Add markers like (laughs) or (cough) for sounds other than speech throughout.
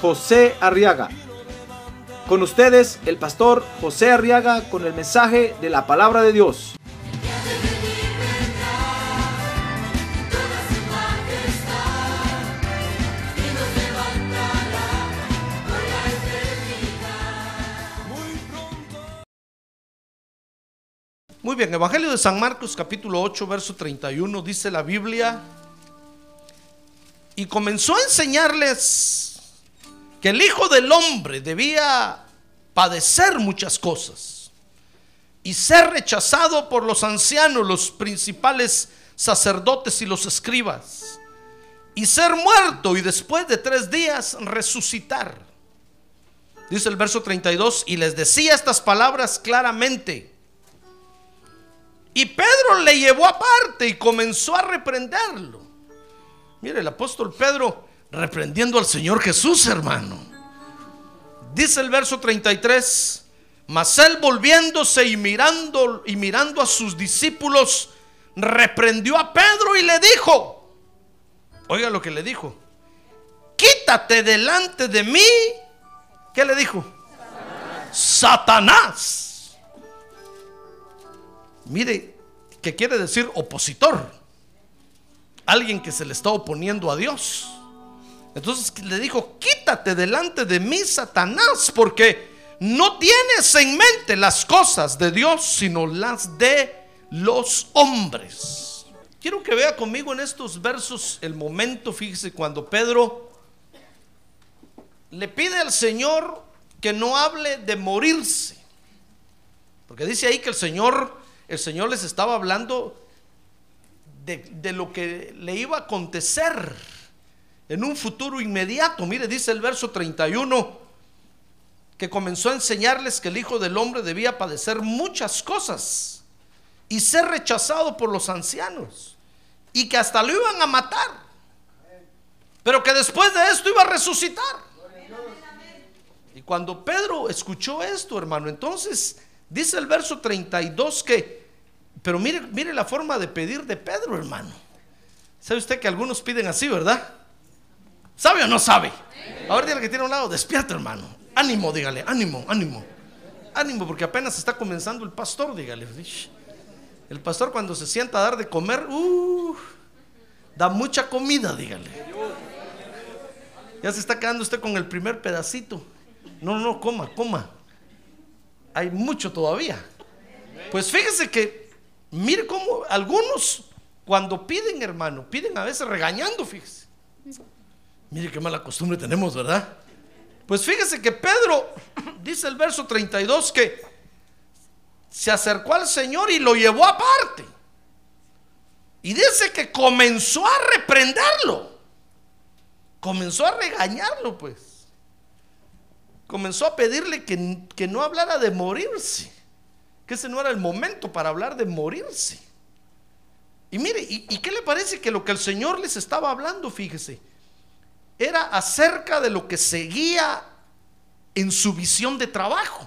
José Arriaga. Con ustedes, el pastor José Arriaga con el mensaje de la palabra de Dios. Muy bien, Evangelio de San Marcos capítulo 8, verso 31, dice la Biblia, y comenzó a enseñarles que el Hijo del Hombre debía padecer muchas cosas y ser rechazado por los ancianos, los principales sacerdotes y los escribas, y ser muerto y después de tres días resucitar. Dice el verso 32, y les decía estas palabras claramente. Y Pedro le llevó aparte y comenzó a reprenderlo. Mire, el apóstol Pedro reprendiendo al Señor Jesús, hermano. Dice el verso 33, mas él volviéndose y mirando y mirando a sus discípulos, reprendió a Pedro y le dijo, oiga lo que le dijo, quítate delante de mí. ¿Qué le dijo? Satanás. Mire, que quiere decir opositor. Alguien que se le está oponiendo a Dios. Entonces le dijo, quítate delante de mí, Satanás, porque no tienes en mente las cosas de Dios, sino las de los hombres. Quiero que vea conmigo en estos versos el momento, fíjese, cuando Pedro le pide al Señor que no hable de morirse. Porque dice ahí que el Señor, el Señor les estaba hablando de, de lo que le iba a acontecer en un futuro inmediato. Mire, dice el verso 31 que comenzó a enseñarles que el Hijo del Hombre debía padecer muchas cosas y ser rechazado por los ancianos y que hasta lo iban a matar, pero que después de esto iba a resucitar. Y cuando Pedro escuchó esto, hermano, entonces dice el verso 32 que, pero mire, mire la forma de pedir de Pedro, hermano. ¿Sabe usted que algunos piden así, verdad? ¿Sabe o no sabe? Ahora dígale que tiene a un lado, despierta, hermano. Ánimo, dígale, ánimo, ánimo. Ánimo, porque apenas está comenzando el pastor, dígale. El pastor cuando se sienta a dar de comer, uh, da mucha comida, dígale. Ya se está quedando usted con el primer pedacito. No, no, coma, coma. Hay mucho todavía. Pues fíjese que, mire cómo algunos cuando piden, hermano, piden a veces regañando, fíjese. Mire qué mala costumbre tenemos, ¿verdad? Pues fíjese que Pedro, dice el verso 32, que se acercó al Señor y lo llevó aparte. Y dice que comenzó a reprenderlo. Comenzó a regañarlo, pues. Comenzó a pedirle que, que no hablara de morirse. Que ese no era el momento para hablar de morirse. Y mire, ¿y, ¿y qué le parece que lo que el Señor les estaba hablando, fíjese? Era acerca de lo que seguía en su visión de trabajo.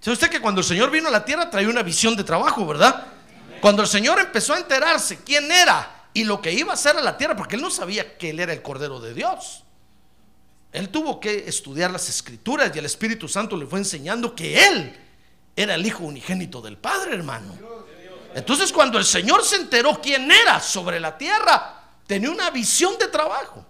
¿Sabe usted que cuando el Señor vino a la tierra traía una visión de trabajo, verdad? Cuando el Señor empezó a enterarse quién era y lo que iba a hacer a la tierra, porque él no sabía que él era el Cordero de Dios. Él tuvo que estudiar las escrituras y el Espíritu Santo le fue enseñando que él era el Hijo unigénito del Padre, hermano. Entonces cuando el Señor se enteró quién era sobre la tierra, tenía una visión de trabajo.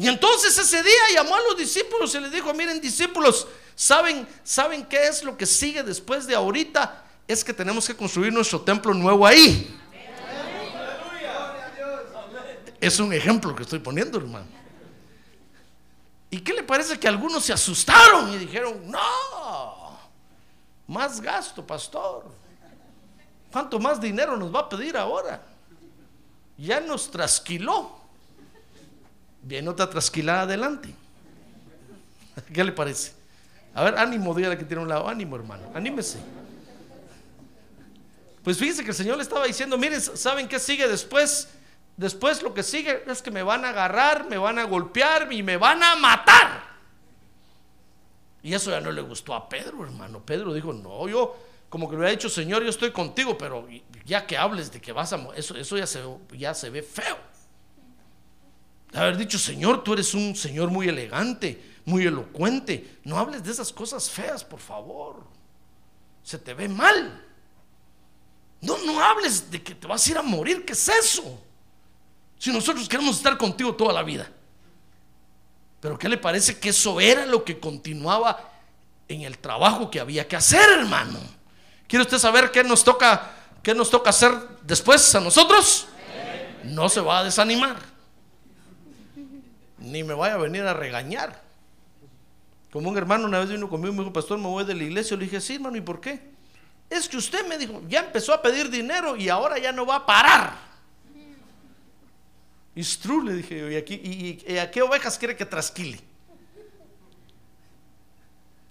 Y entonces ese día llamó a los discípulos y les dijo, miren discípulos, ¿saben, ¿saben qué es lo que sigue después de ahorita? Es que tenemos que construir nuestro templo nuevo ahí. Es un ejemplo que estoy poniendo, hermano. ¿Y qué le parece que algunos se asustaron y dijeron, no, más gasto, pastor? ¿Cuánto más dinero nos va a pedir ahora? Ya nos trasquiló viene otra trasquilada adelante. (laughs) ¿Qué le parece? A ver, ánimo, dígale que tiene un lado, ánimo hermano, anímese. Pues fíjese que el Señor le estaba diciendo, miren, ¿saben qué sigue después? Después lo que sigue es que me van a agarrar, me van a golpear y me van a matar. Y eso ya no le gustó a Pedro, hermano. Pedro dijo, no, yo como que le había dicho, Señor, yo estoy contigo, pero ya que hables de que vas a eso, eso ya, se, ya se ve feo. Haber dicho, Señor, tú eres un Señor muy elegante, muy elocuente. No hables de esas cosas feas, por favor. Se te ve mal. No, no hables de que te vas a ir a morir. ¿Qué es eso? Si nosotros queremos estar contigo toda la vida. Pero ¿qué le parece que eso era lo que continuaba en el trabajo que había que hacer, hermano? ¿Quiere usted saber qué nos toca, qué nos toca hacer después a nosotros? No se va a desanimar. Ni me vaya a venir a regañar. Como un hermano una vez vino conmigo y me dijo, pastor, me voy de la iglesia. Le dije, sí, hermano, ¿y por qué? Es que usted me dijo, ya empezó a pedir dinero y ahora ya no va a parar. It's true, le dije, ¿y, a qué ovejas quiere que trasquile?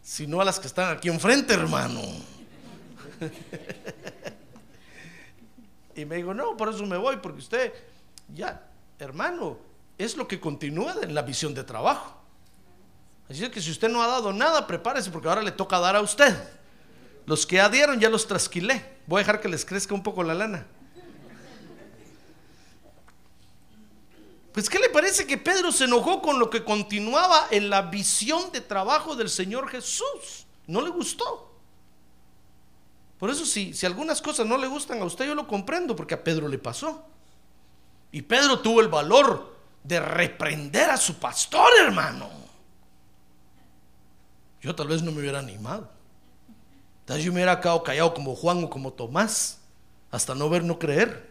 Si no a las que están aquí enfrente, hermano. (laughs) y me dijo, no, por eso me voy, porque usted, ya, hermano, es lo que continúa en la visión de trabajo. Así es que si usted no ha dado nada, prepárese, porque ahora le toca dar a usted. Los que ya dieron, ya los trasquilé. Voy a dejar que les crezca un poco la lana. Pues ¿qué le parece que Pedro se enojó con lo que continuaba en la visión de trabajo del Señor Jesús? No le gustó. Por eso si, si algunas cosas no le gustan a usted, yo lo comprendo, porque a Pedro le pasó. Y Pedro tuvo el valor de reprender a su pastor, hermano. Yo tal vez no me hubiera animado. Tal vez yo me hubiera quedado callado como Juan o como Tomás, hasta no ver, no creer.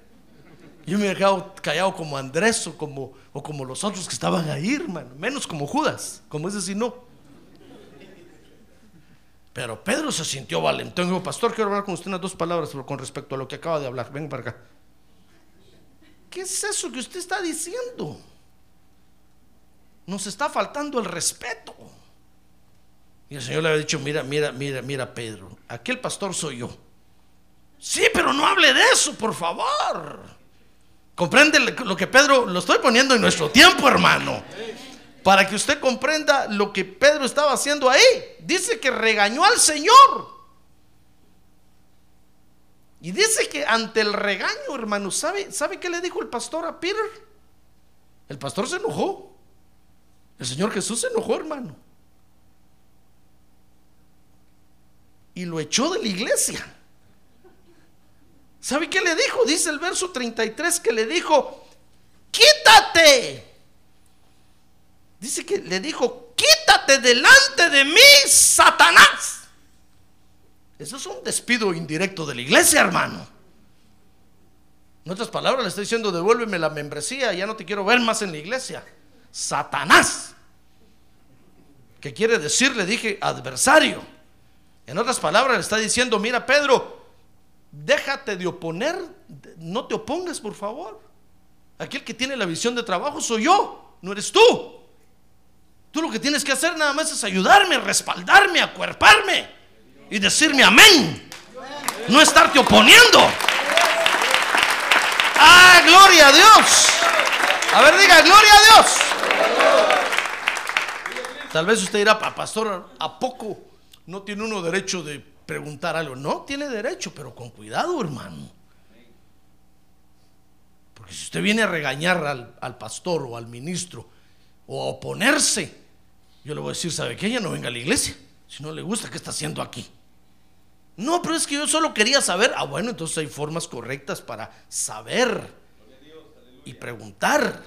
Yo me he quedado callado como Andrés o como, o como los otros que estaban ahí, hermano. Menos como Judas, como ese sí no. Pero Pedro se sintió valentón. Dijo, pastor, quiero hablar con usted unas dos palabras con respecto a lo que acaba de hablar. Ven para acá. ¿Qué es eso que usted está diciendo? Nos está faltando el respeto. Y el Señor le había dicho, mira, mira, mira, mira, Pedro, aquel pastor soy yo. Sí, pero no hable de eso, por favor. Comprende lo que Pedro, lo estoy poniendo en nuestro tiempo, hermano. Para que usted comprenda lo que Pedro estaba haciendo ahí. Dice que regañó al Señor. Y dice que ante el regaño, hermano, ¿sabe, ¿sabe qué le dijo el pastor a Peter? El pastor se enojó. El Señor Jesús se enojó, hermano. Y lo echó de la iglesia. ¿Sabe qué le dijo? Dice el verso 33 que le dijo, quítate. Dice que le dijo, quítate delante de mí, Satanás. Eso es un despido indirecto de la iglesia, hermano. En otras palabras, le estoy diciendo, devuélveme la membresía, ya no te quiero ver más en la iglesia. Satanás. ¿Qué quiere decir? Le dije, adversario. En otras palabras, le está diciendo, mira Pedro, déjate de oponer, no te opongas, por favor. Aquí el que tiene la visión de trabajo soy yo, no eres tú. Tú lo que tienes que hacer nada más es ayudarme, respaldarme, acuerparme y decirme amén. No estarte oponiendo. Ah, gloria a Dios. A ver, diga, gloria a Dios. Tal vez usted dirá, pastor, ¿a poco no tiene uno derecho de preguntar algo. No, tiene derecho, pero con cuidado, hermano. Porque si usted viene a regañar al, pastor o al ministro o a oponerse, yo le voy a decir, ¿sabe qué? Ya no venga a la iglesia. Si no le gusta, ¿qué está haciendo aquí? No, pero es que yo solo quería saber. Ah, bueno, entonces hay formas correctas para saber y preguntar.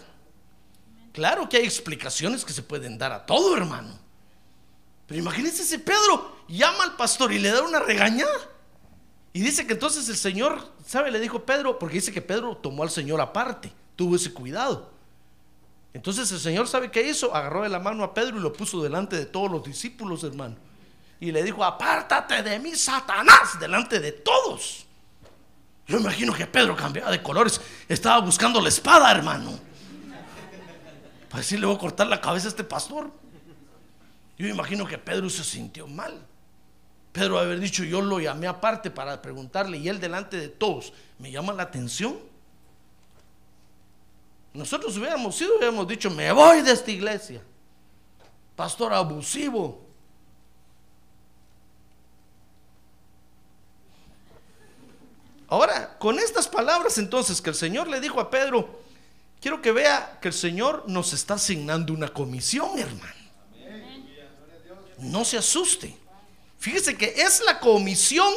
Claro que hay explicaciones que se pueden dar a todo, hermano. Pero imagínense ese Pedro llama al pastor y le da una regañada. Y dice que entonces el Señor, ¿sabe? Le dijo Pedro, porque dice que Pedro tomó al Señor aparte, tuvo ese cuidado. Entonces el Señor, ¿sabe qué hizo? Agarró de la mano a Pedro y lo puso delante de todos los discípulos, hermano. Y le dijo, apártate de mí, Satanás, delante de todos. Yo imagino que Pedro cambiaba de colores, estaba buscando la espada, hermano. Pues sí, le voy a cortar la cabeza a este pastor. Yo me imagino que Pedro se sintió mal. Pedro haber dicho, yo lo llamé aparte para preguntarle y él delante de todos, me llama la atención. Nosotros hubiéramos sido, hubiéramos dicho, me voy de esta iglesia. Pastor abusivo. Ahora, con estas palabras entonces que el Señor le dijo a Pedro, quiero que vea que el Señor nos está asignando una comisión, hermano. No se asuste. Fíjese que es la comisión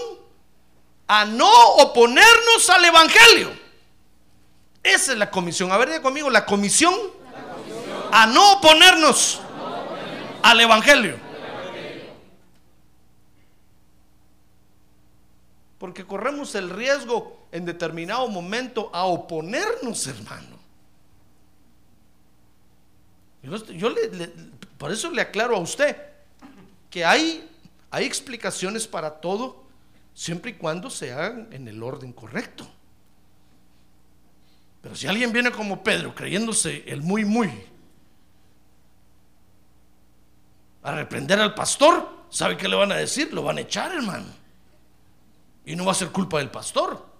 a no oponernos al Evangelio. Esa es la comisión. A ver, diga conmigo, la comisión, a no oponernos al Evangelio. Porque corremos el riesgo en determinado momento a oponernos, hermano. Yo, le- por eso le aclaro a usted que hay, hay explicaciones para todo siempre y cuando se hagan en el orden correcto. Pero si alguien viene como Pedro creyéndose el muy muy a reprender al pastor, ¿sabe qué le van a decir? Lo van a echar, hermano. Y no va a ser culpa del pastor.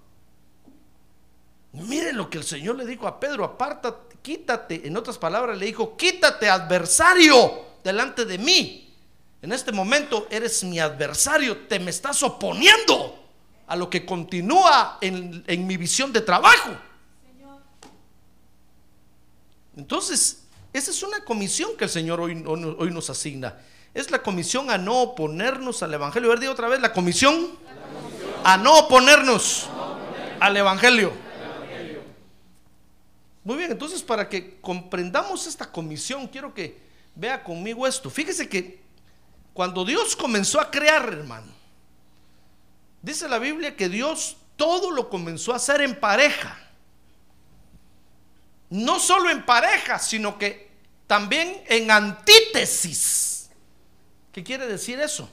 Miren lo que el Señor le dijo a Pedro, apártate, quítate, en otras palabras le dijo, quítate adversario delante de mí. En este momento eres mi adversario, te me estás oponiendo a lo que continúa en, en mi visión de trabajo. Entonces, esa es una comisión que el Señor hoy, nos asigna. Es la comisión a no oponernos al Evangelio. A ver, diga otra vez, la comisión, a no oponernos al Evangelio. Muy bien, entonces para que comprendamos esta comisión, quiero que vea conmigo esto. Fíjese que cuando Dios comenzó a crear, hermano, dice la Biblia que Dios todo lo comenzó a hacer en pareja. No solo en pareja, sino que también en antítesis. ¿Qué quiere decir eso?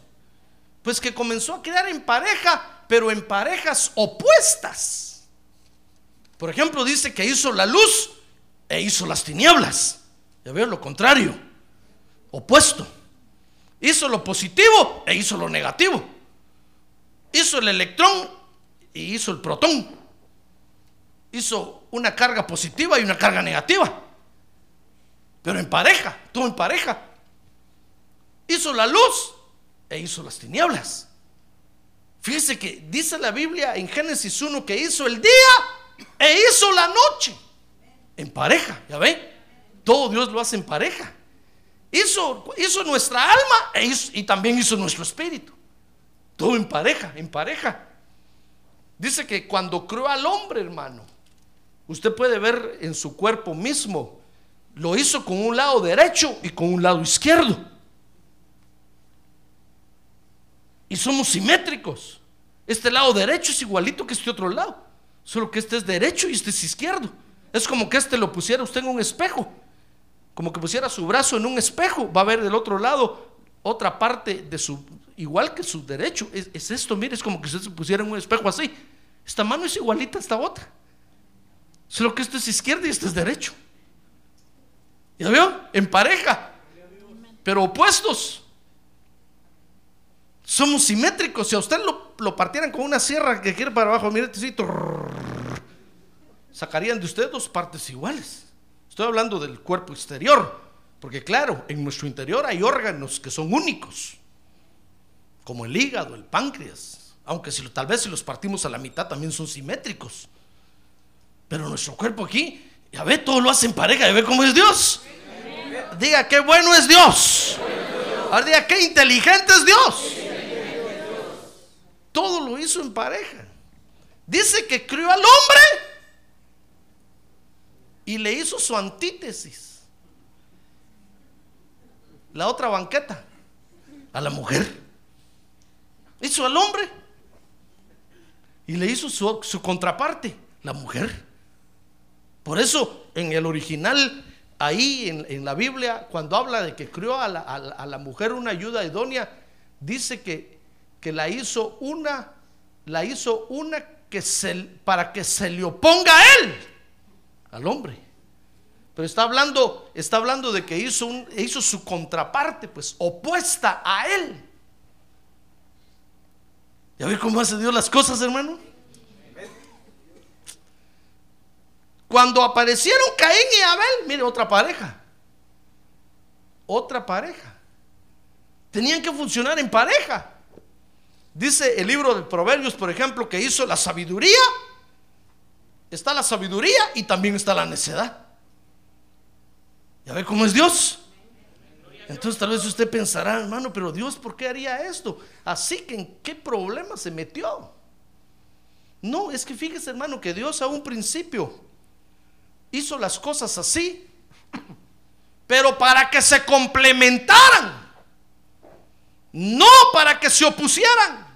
Pues que comenzó a crear en pareja, pero en parejas opuestas. Por ejemplo, dice que hizo la luz e hizo las tinieblas. Ya veo lo contrario, opuesto. Hizo lo positivo e hizo lo negativo. Hizo el electrón y hizo el protón. Hizo una carga positiva y una carga negativa. Pero en pareja, todo en pareja. Hizo la luz e hizo las tinieblas. Fíjese que dice la Biblia en Génesis 1 que hizo el día e hizo la noche. En pareja, ¿ya ve? Todo Dios lo hace en pareja. Hizo, hizo nuestra alma e y también hizo nuestro espíritu. Todo en pareja, en pareja. Dice que cuando creó al hombre, hermano, usted puede ver en su cuerpo mismo, lo hizo con un lado derecho y con un lado izquierdo. Y somos simétricos. Este lado derecho es igualito que este otro lado. Solo que este es derecho y este es izquierdo. Es como que este lo pusiera usted en un espejo. Como que pusiera su brazo en un espejo. Va a ver del otro lado otra parte de su, igual que su derecho. Es, es esto, mire, es como que usted se pusiera en un espejo así. Esta mano es igualita a esta otra. Solo que esto es izquierdo y este es derecho. ¿Ya vio? En pareja. Pero opuestos. Somos simétricos. Si a usted lo, lo partieran con una sierra que quiere para abajo, mire, trrr, sacarían de usted dos partes iguales. Estoy hablando del cuerpo exterior. Porque claro, en nuestro interior hay órganos que son únicos. Como el hígado, el páncreas. Aunque si tal vez si los partimos a la mitad también son simétricos. Pero nuestro cuerpo aquí, ya ve, todo lo hace en pareja. Ya ve cómo es Dios. Diga, qué bueno es Dios. Ahora diga, qué inteligente es Dios. Todo lo hizo en pareja. Dice que crió al hombre y le hizo su antítesis. La otra banqueta, a la mujer. Hizo al hombre y le hizo su, su contraparte, la mujer. Por eso en el original, ahí en, en la Biblia, cuando habla de que crió a la, a la- mujer una ayuda idónea, dice que, que la hizo una, la hizo una que se, para que se le oponga a él, al hombre. Pero está hablando, está hablando de que hizo, un, hizo su contraparte, pues opuesta a él. ¿Ya ve cómo hace Dios las cosas, hermano? Cuando aparecieron Caín y Abel, mire, otra pareja. Otra pareja. Tenían que funcionar en pareja. Dice el libro de Proverbios, por ejemplo, que hizo la sabiduría. Está la sabiduría y también está la necedad. ¿Ya ve cómo es Dios? Entonces tal vez usted pensará, hermano, pero Dios, ¿por qué haría esto? Así que en qué problema se metió. No, es que fíjese, hermano, que Dios a un principio hizo las cosas así, pero para que se complementaran, no para que se opusieran.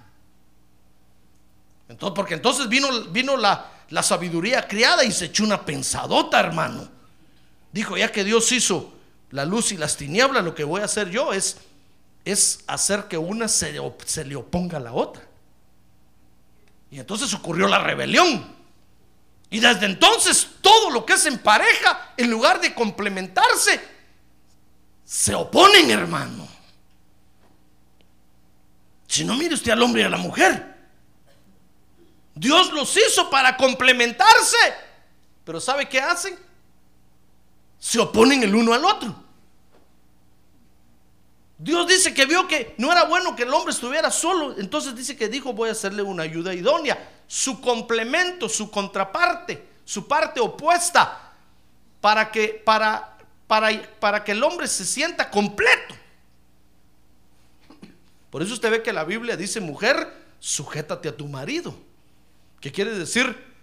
Entonces, porque entonces vino, vino la, la sabiduría criada y se echó una pensadota, hermano. Dijo, ya que Dios hizo la luz y las tinieblas, lo que voy a hacer yo es, es hacer que una se, se le oponga a la otra. Y entonces ocurrió la rebelión. Y desde entonces todo lo que es en pareja, en lugar de complementarse, se oponen, hermano. Si no, mire usted al hombre y a la mujer. Dios los hizo para complementarse. Pero ¿sabe qué hacen? Se oponen el uno al otro. Dios dice que vio que no era bueno que el hombre estuviera solo, entonces dice que dijo voy a hacerle una ayuda idónea, su complemento, su contraparte, su parte opuesta, para que, para, para, para que el hombre se sienta completo. Por eso usted ve que la Biblia dice, mujer, sujétate a tu marido. ¿Qué quiere decir?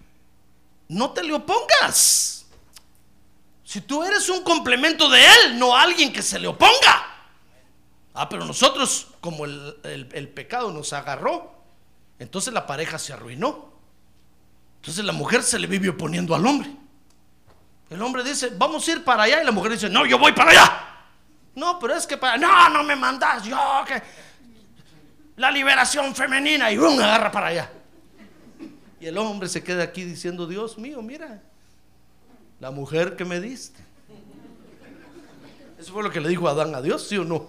No te le opongas. Si tú eres un complemento de él, no alguien que se le oponga. Ah, pero nosotros, como el, pecado nos agarró, entonces la pareja se arruinó. Entonces la mujer se le vive oponiendo al hombre. El hombre dice, vamos a ir para allá. Y la mujer dice, no, yo voy para allá. No, pero es que para... No, no me mandas. Yo que... La liberación femenina. Y boom, agarra para allá. Y el hombre se queda aquí diciendo, Dios mío, mira. La mujer que me diste. Eso fue lo que le dijo Adán a Dios, ¿sí o no?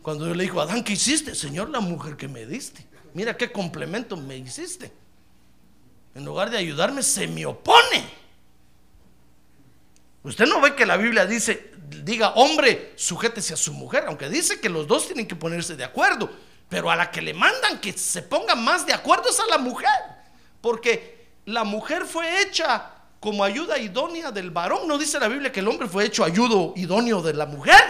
Cuando yo le dijo, Adán, ¿qué hiciste? Señor, la mujer que me diste. Mira qué complemento me hiciste. En lugar de ayudarme, se me opone. Usted no ve que la Biblia dice, diga, hombre, sujétese a su mujer, aunque dice que los dos tienen que ponerse de acuerdo. Pero a la que le mandan que se pongan más de acuerdo es a la mujer. Porque la mujer fue hecha como ayuda idónea del varón. No dice la Biblia que el hombre fue hecho ayudo idóneo de la mujer.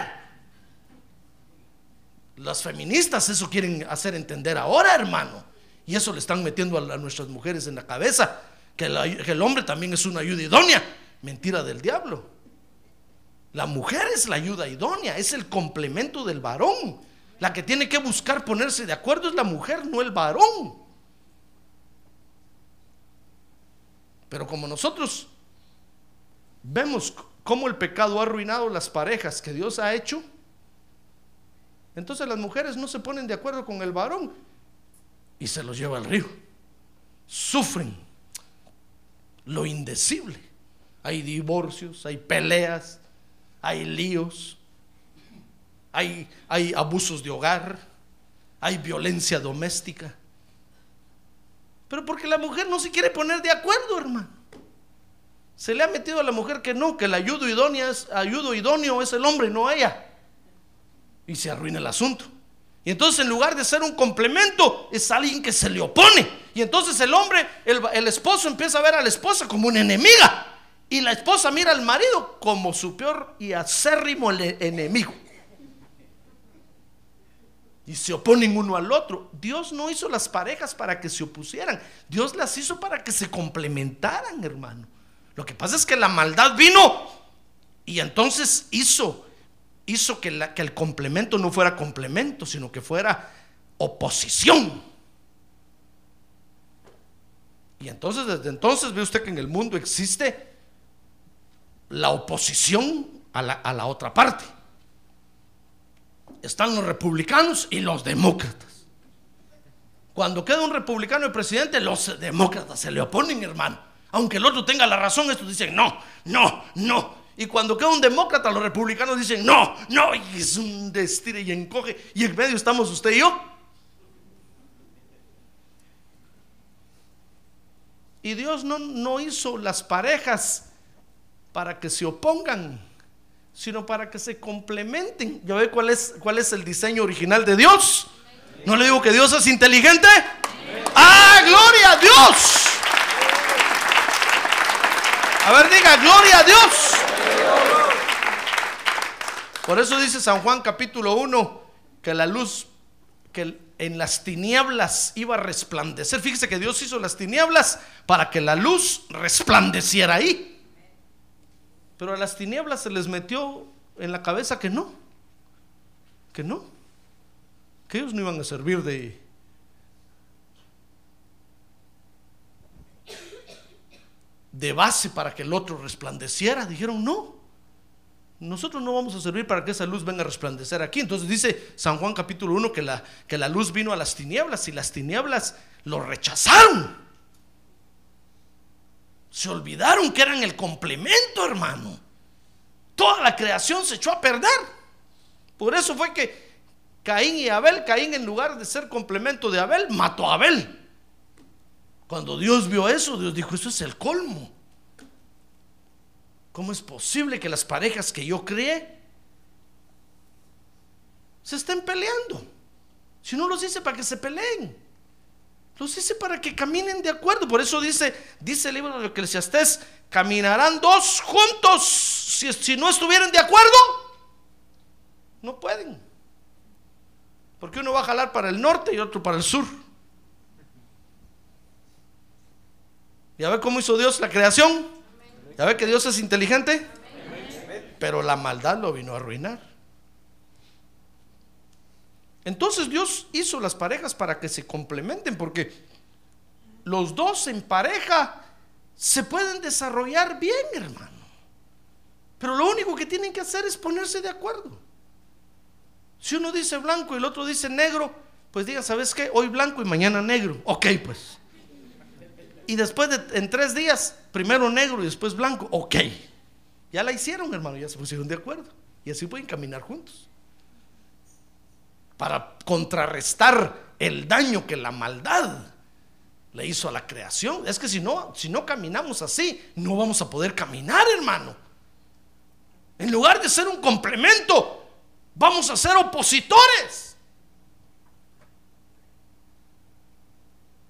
Las feministas eso quieren hacer entender ahora, hermano. Y eso le están metiendo a, nuestras mujeres en la cabeza, que, que el hombre también es una ayuda idónea. Mentira del diablo. La mujer es la ayuda idónea, es el complemento del varón. La que tiene que buscar ponerse de acuerdo es la mujer, no el varón. Pero como nosotros vemos cómo el pecado ha arruinado las parejas que Dios ha hecho, entonces las mujeres no se ponen de acuerdo con el varón y se los lleva al río. Sufren lo indecible. Hay divorcios, hay peleas, hay líos, hay, hay abusos de hogar, hay violencia doméstica. Pero porque la mujer no se quiere poner de acuerdo, hermano. Se le ha metido a la mujer que no, que el ayudo idóneo es, el hombre, no ella y se arruina el asunto. Y entonces en lugar de ser un complemento, es alguien que se le opone. Y entonces el hombre, el, esposo empieza a ver a la esposa como una enemiga. Y la esposa mira al marido como su peor y acérrimo enemigo. Y se oponen uno al otro. Dios no hizo las parejas para que se opusieran. Dios las hizo para que se complementaran, hermano. Lo que pasa es que la maldad vino y entonces hizo hizo que, el complemento no fuera complemento, sino que fuera oposición. Y entonces, desde entonces ve usted que en el mundo existe la oposición a la otra parte. Están los republicanos y los demócratas. Cuando queda un republicano el presidente, los demócratas se le oponen, hermano. Aunque el otro tenga la razón, estos dicen, no, no, no. Y cuando queda un demócrata, los republicanos dicen, no, no, y es un destire y encoge. Y en medio estamos usted y yo. Y Dios no, no hizo las parejas para que se opongan, sino para que se complementen. ¿Ya ve cuál es, cuál es el diseño original de Dios? ¿No le digo que Dios es inteligente? ¡Ah, gloria a Dios! A ver, diga, gloria a Dios. Por eso dice San Juan capítulo 1 que la luz, que en las tinieblas iba a resplandecer. Fíjese que Dios hizo las tinieblas para que la luz resplandeciera ahí. Pero a las tinieblas se les metió en la cabeza que no, que no, que ellos no iban a servir de... de base para que el otro resplandeciera. Dijeron, no, nosotros no vamos a servir para que esa luz venga a resplandecer aquí. Entonces dice San Juan capítulo 1 que la, que la luz vino a las tinieblas y las tinieblas lo rechazaron. Se olvidaron que eran el complemento, hermano. Toda la creación se echó a perder. Por eso fue que Caín y Abel, Caín en lugar de ser complemento de Abel, mató a Abel. Cuando Dios vio eso, Dios dijo, eso es el colmo. ¿Cómo es posible que las parejas que yo crié se estén peleando? Si no los hice para que se peleen, los hice para que caminen de acuerdo. Por eso dice, dice el libro de Eclesiastés, caminarán dos juntos. Si, si no estuvieran de acuerdo, no pueden. Porque uno va a jalar para el norte y otro para el sur. ¿Ya ve cómo hizo Dios la creación? ¿Ya ve que Dios es inteligente? Pero la maldad lo vino a arruinar. Entonces Dios hizo las parejas para que se complementen, porque los dos en pareja se pueden desarrollar bien, hermano. Pero lo único que tienen que hacer es ponerse de acuerdo. Si uno dice blanco y el otro dice negro, pues diga, ¿sabes qué? Hoy blanco y mañana negro. Ok, pues. Y después de en tres días, primero negro y después blanco. Ok. Ya la hicieron, hermano, ya se pusieron de acuerdo. Y así pueden caminar juntos. Para contrarrestar el daño que la maldad le hizo a la creación. Es que si no, si no caminamos así, no vamos a poder caminar, hermano. En lugar de ser un complemento, vamos a ser opositores.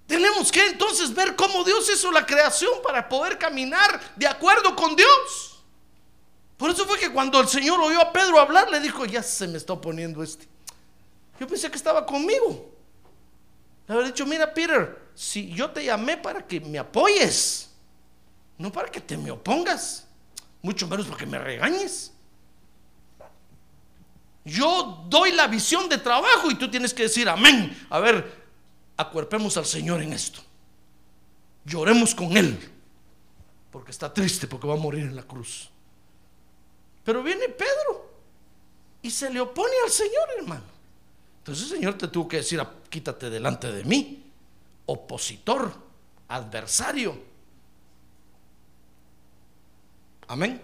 Tenemos que entonces ver cómo Dios hizo la creación para poder caminar de acuerdo con Dios. Por eso fue que cuando el Señor oyó a Pedro hablar, le dijo, ya se me está poniendo este. Yo pensé que estaba conmigo. Le había dicho, mira Peter, si yo te llamé para que me apoyes, no para que te me opongas, mucho menos para que me regañes. Yo doy la visión de trabajo y tú tienes que decir amén. A ver, acuerpemos al Señor en esto. Lloremos con Él, porque está triste, porque va a morir en la cruz. Pero viene Pedro y se le opone al Señor, hermano. Entonces el Señor te tuvo que decir, quítate delante de mí, opositor, adversario. Amén.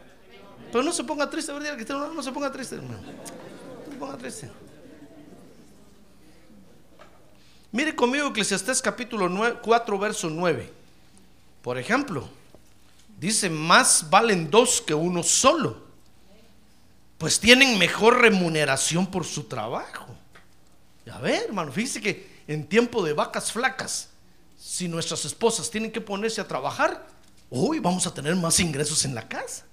Pero no se ponga triste, ¿verdad? No, no se ponga triste, hermano. No se ponga triste. Mire conmigo Eclesiastés capítulo 4, verso 9. Por ejemplo, dice, más valen dos que uno solo, pues tienen mejor remuneración por su trabajo. A ver, hermano, fíjese que en tiempo de vacas flacas, si nuestras esposas tienen que ponerse a trabajar, hoy vamos a tener más ingresos en la casa.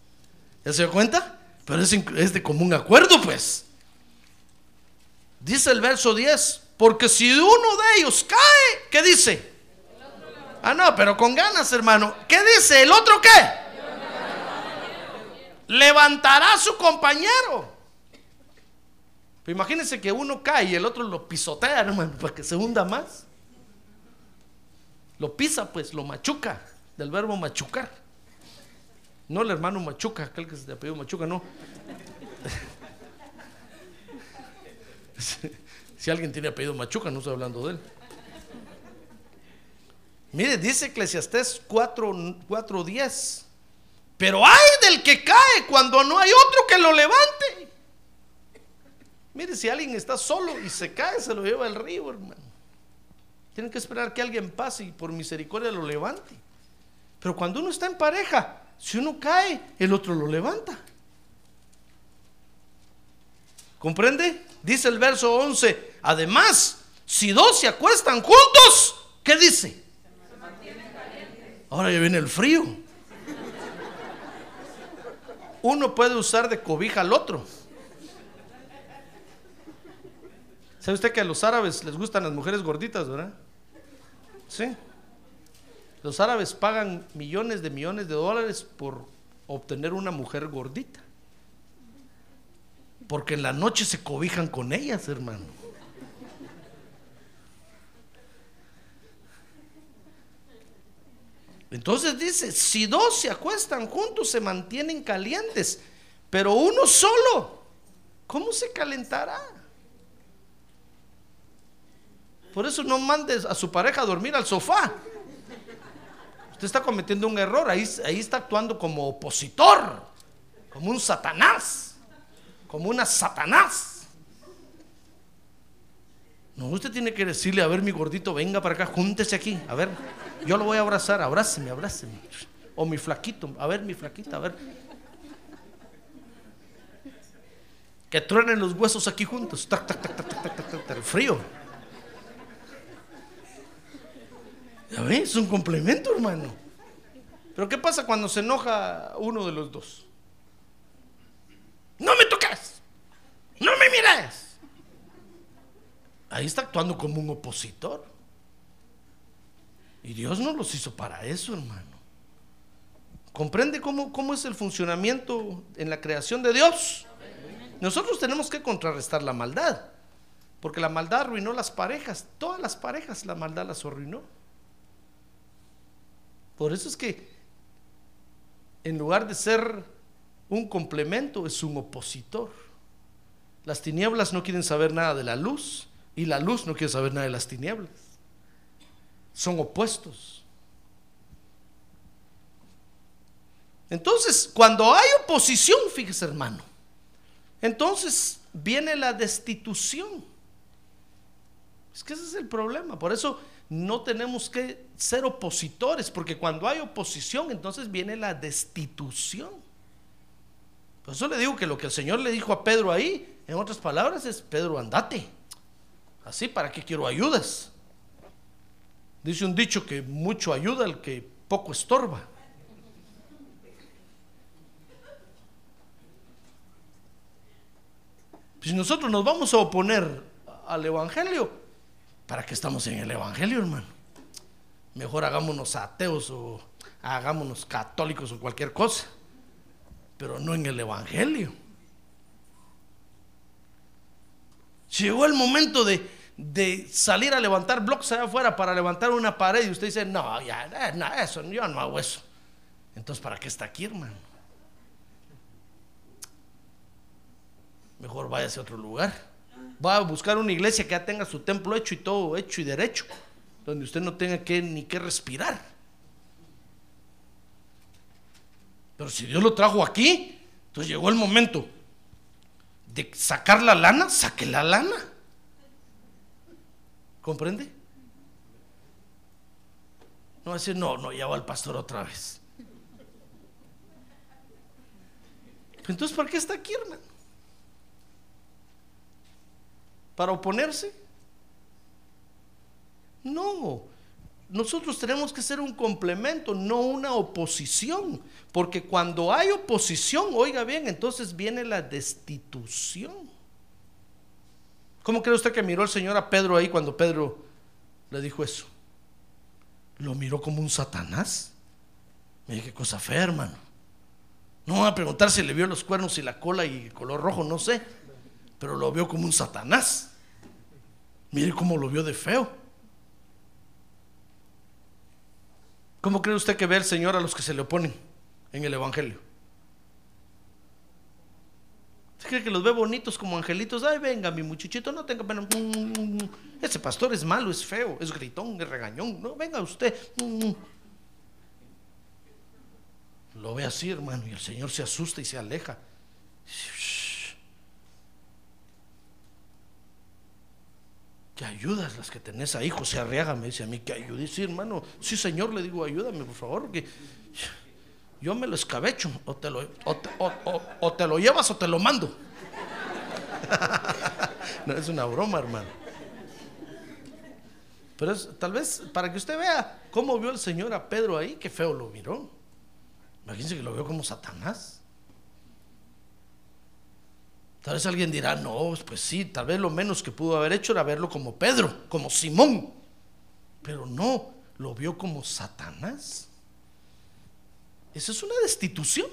¿Ya se dio cuenta? Pero es, es de común acuerdo, pues. Dice el verso 10, porque si uno de ellos cae, ¿qué dice? Ah, no, pero con ganas, hermano. ¿Qué dice? ¿El otro qué? Levantará a su compañero. Imagínense que uno cae y el otro lo pisotea, hermano, (laughs) para que se hunda más. Lo pisa, pues, lo machuca, del verbo machucar. No el hermano machuca, aquel que se te apellido machuca, no. (laughs) Si alguien tiene apellido Machuca, no estoy hablando de él. Mire, dice Eclesiastés 4.10. Pero hay del que cae cuando no hay otro que lo levante. Mire, si alguien está solo y se cae, se lo lleva el río, hermano. Tienen que esperar que alguien pase y por misericordia lo levante. Pero cuando uno está en pareja, si uno cae, el otro lo levanta. ¿Comprende? Dice el verso 11. Además, si dos se acuestan juntos, ¿qué dice? Ahora ya viene el frío. Uno puede usar de cobija al otro. ¿Sabe usted que a los árabes les gustan las mujeres gorditas, verdad? Sí. Los árabes pagan millones de millones de dólares por obtener una mujer gordita. Porque en la noche se cobijan con ellas, hermano. Entonces dice, si dos se acuestan juntos se mantienen calientes, pero uno solo, ¿cómo se calentará? Por eso no mandes a su pareja a dormir al sofá. Usted está cometiendo un error, ahí, ahí está actuando como opositor, como un satanás, como una satanás. No, usted tiene que decirle, a ver mi gordito, venga para acá, júntese aquí, a ver, yo lo voy a abrazar, abráceme, abráceme. O mi flaquito, a ver mi flaquita, a ver. Que truenen los huesos aquí juntos, tac, tac, tac, tac, tac, tac, tac, tac, frío. Es un complemento, hermano. Pero ¿qué pasa cuando se enoja uno de los dos? No me toques, no me mires. Ahí está actuando como un opositor. Y Dios no los hizo para eso, hermano. ¿Comprende cómo, cómo es el funcionamiento en la creación de Dios? Nosotros tenemos que contrarrestar la maldad. Porque la maldad arruinó las parejas. Todas las parejas la maldad las arruinó. Por eso es que en lugar de ser un complemento, es un opositor. Las tinieblas no quieren saber nada de la luz y la luz no quiere saber nada de las tinieblas. Son opuestos. Entonces, cuando hay oposición, fíjese hermano, entonces viene la destitución. Es que ese es el problema. Por eso no tenemos que ser opositores, porque cuando hay oposición, entonces viene la destitución. Por eso le digo que lo que el Señor le dijo a Pedro ahí, en otras palabras, es, Pedro, andate. Así, ¿para qué quiero ayudas? Dice un dicho que mucho ayuda al que poco estorba. Si nosotros nos vamos a oponer al Evangelio, ¿para qué estamos en el Evangelio, hermano? Mejor hagámonos ateos o hagámonos católicos o cualquier cosa, pero no en el Evangelio. Llegó el momento de, de salir a levantar blocks allá afuera para levantar una pared y usted dice, no, ya, no, eso, yo no hago eso. Entonces, ¿para qué está aquí, hermano? Mejor váyase a otro lugar. Va a buscar una iglesia que ya tenga su templo hecho y todo hecho y derecho, donde usted no tenga que ni que respirar. Pero si Dios lo trajo aquí, entonces llegó el momento de sacar la lana, saque la lana. ¿Comprende? No va a decir, no, no, ya va el pastor otra vez. Entonces, ¿para qué está aquí, hermano? ¿Para oponerse? No, nosotros tenemos que ser un complemento, no una oposición. Porque cuando hay oposición, oiga bien, entonces viene la destitución. ¿Cómo cree usted que miró el Señor a Pedro ahí cuando Pedro le dijo eso? Lo miró como un Satanás. Mire qué cosa fea, hermano. No a preguntar si le vio los cuernos y la cola y el color rojo, no sé. Pero lo vio como un Satanás. Mire cómo lo vio de feo. ¿Cómo cree usted que ve el Señor a los que se le oponen en el Evangelio? cree que los ve bonitos como angelitos? Ay, venga, mi muchachito, no tenga pena. Ese pastor es malo, es feo, es gritón, es regañón. No, venga usted. lo ve así, hermano, y el Señor se asusta y se aleja. ¿Qué ayudas las que tenés ahí? José Arriaga me dice a mí que ayude. Sí, hermano, sí, Señor, le digo, ayúdame, por favor, porque yo me lo escabecho. O te lo, o te- o- o- te lo llevas o te lo mando. (laughs) no es una broma, hermano. Pero tal vez para que usted vea cómo vio el Señor a Pedro ahí, qué feo lo miró. Imagínense que lo vio como Satanás. Tal vez alguien dirá, no, pues sí, tal vez lo menos que pudo haber hecho era verlo como Pedro, como Simón. Pero no, lo vio como Satanás. Eso es una destitución.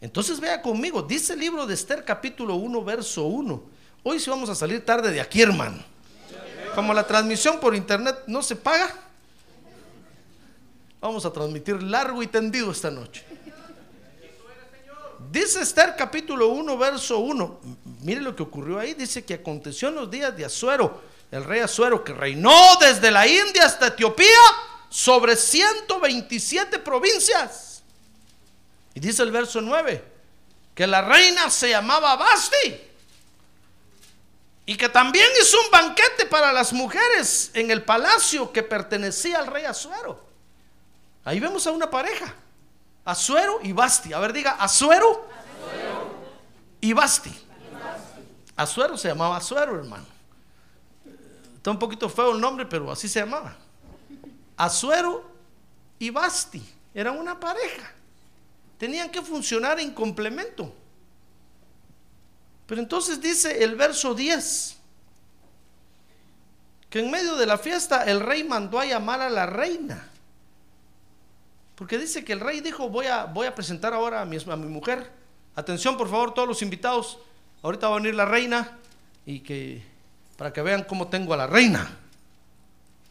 Entonces vea conmigo, dice el libro de Esther capítulo 1, verso 1. Hoy sí vamos a salir tarde de aquí, hermano. Como la transmisión por internet no se paga, vamos a transmitir largo y tendido esta noche. Dice Esther capítulo 1, verso 1. M- Mire lo que ocurrió ahí. Dice que aconteció en los días de Asuero, el rey Asuero, que reinó desde la India hasta Etiopía sobre 127 provincias. Y dice el verso 9, que la reina se llamaba Basti. Y que también hizo un banquete para las mujeres en el palacio que pertenecía al rey Asuero. Ahí vemos a una pareja. Asuero y Basti. A ver, diga, Asuero, y Basti. Asuero se llamaba Asuero, hermano. Está un poquito feo el nombre, pero así se llamaba. Asuero y Basti eran una pareja. Tenían que funcionar en complemento. Pero entonces dice el verso 10 que en medio de la fiesta el rey mandó a llamar a la reina. Porque dice que el rey dijo, voy a, voy a presentar ahora a mi, a mi mujer. Atención, por favor, todos los invitados. Ahorita va a venir la reina y que para que vean cómo tengo a la reina.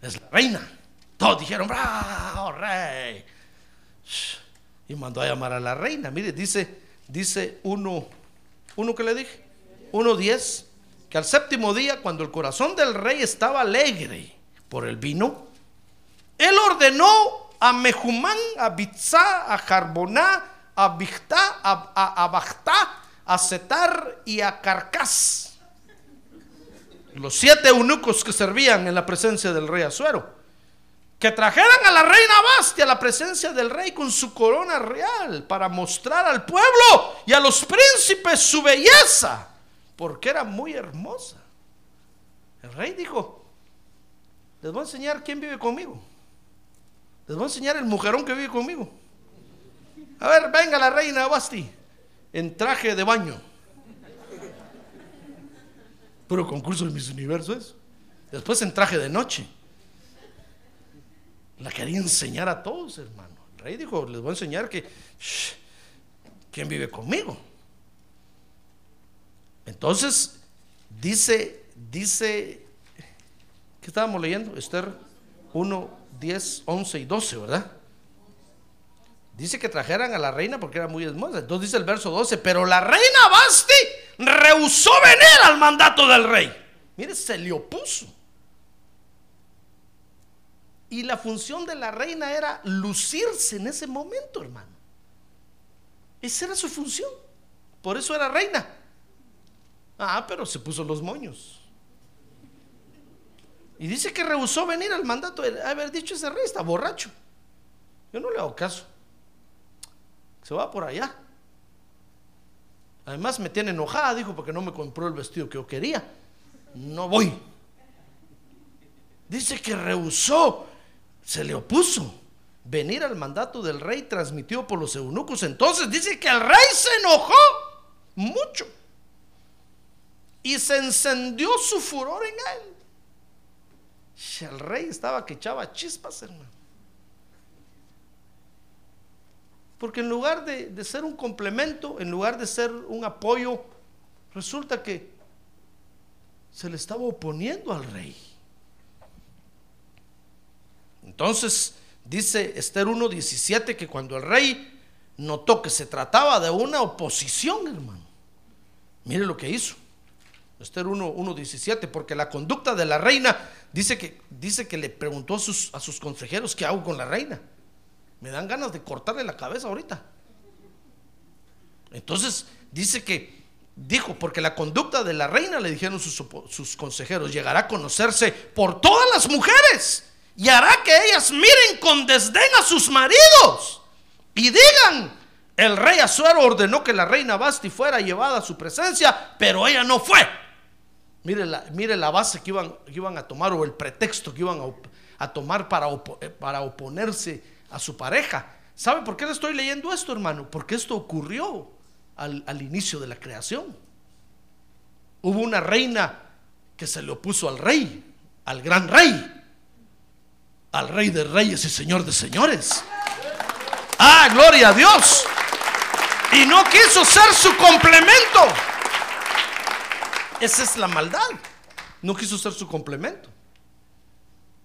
Es la reina. Todos dijeron, bravo, rey. Y mandó a llamar a la reina. Mire, dice, dice uno, uno que le dije, uno diez, que al séptimo día, cuando el corazón del rey estaba alegre por el vino, él ordenó a Mejumán, a Bitzá, a Jarboná, a Bigtá, a, a, a Bactá, a Setar y a Carcás. Los siete eunucos que servían en la presencia del rey Azuero. Que trajeran a la reina Bastia a la presencia del rey con su corona real para mostrar al pueblo y a los príncipes su belleza, porque era muy hermosa. El rey dijo, les voy a enseñar quién vive conmigo. Les voy a enseñar el mujerón que vive conmigo. A ver, venga la reina Basti en traje de baño. Puro concurso de mis universos. Después en traje de noche. La quería enseñar a todos, hermano. El rey dijo, les voy a enseñar que quién vive conmigo. Entonces, dice, dice, ¿qué estábamos leyendo? Esther 1, 10, 11 y 12, ¿verdad? Dice que trajeran a la reina porque era muy hermosa. Entonces dice el verso 12, pero la reina Basti rehusó venir al mandato del rey. Mire, se le opuso. Y la función de la reina era lucirse en ese momento, hermano. Esa era su función. Por eso era reina. Ah, pero se puso los moños. Y dice que rehusó venir al mandato de haber dicho ese rey, está borracho. Yo no le hago caso. Se va por allá. Además me tiene enojada, dijo, porque no me compró el vestido que yo quería. No voy. Dice que rehusó, se le opuso venir al mandato del rey transmitido por los eunucos. Entonces dice que el rey se enojó mucho y se encendió su furor en él. El rey estaba que echaba chispas, hermano. Porque en lugar de, de, ser un complemento, en lugar de ser un apoyo, resulta que se le estaba oponiendo al rey. Entonces, dice Esther 1.17 que cuando el rey notó que se trataba de una oposición, hermano, mire lo que hizo. Esther 1.17, porque la conducta de la reina dice que, dice que le preguntó a sus, a sus consejeros qué hago con la reina. Me dan ganas de cortarle la cabeza ahorita. Entonces dice que dijo, porque la conducta de la reina, le dijeron sus, sus, consejeros, llegará a conocerse por todas las mujeres y hará que ellas miren con desdén a sus maridos y digan, el rey Azuero ordenó que la reina Basti fuera llevada a su presencia, pero ella no fue. Mire la, base que iban, iban a tomar o el pretexto que iban a, tomar para, eh, para oponerse a su pareja. ¿Sabe por qué le estoy leyendo esto, hermano? Porque esto ocurrió al, al inicio de la creación. Hubo una reina que se le opuso al rey, al gran rey, al rey de reyes y señor de señores. Ah, gloria a Dios. Y no quiso ser su complemento. Esa es la maldad. No quiso ser su complemento.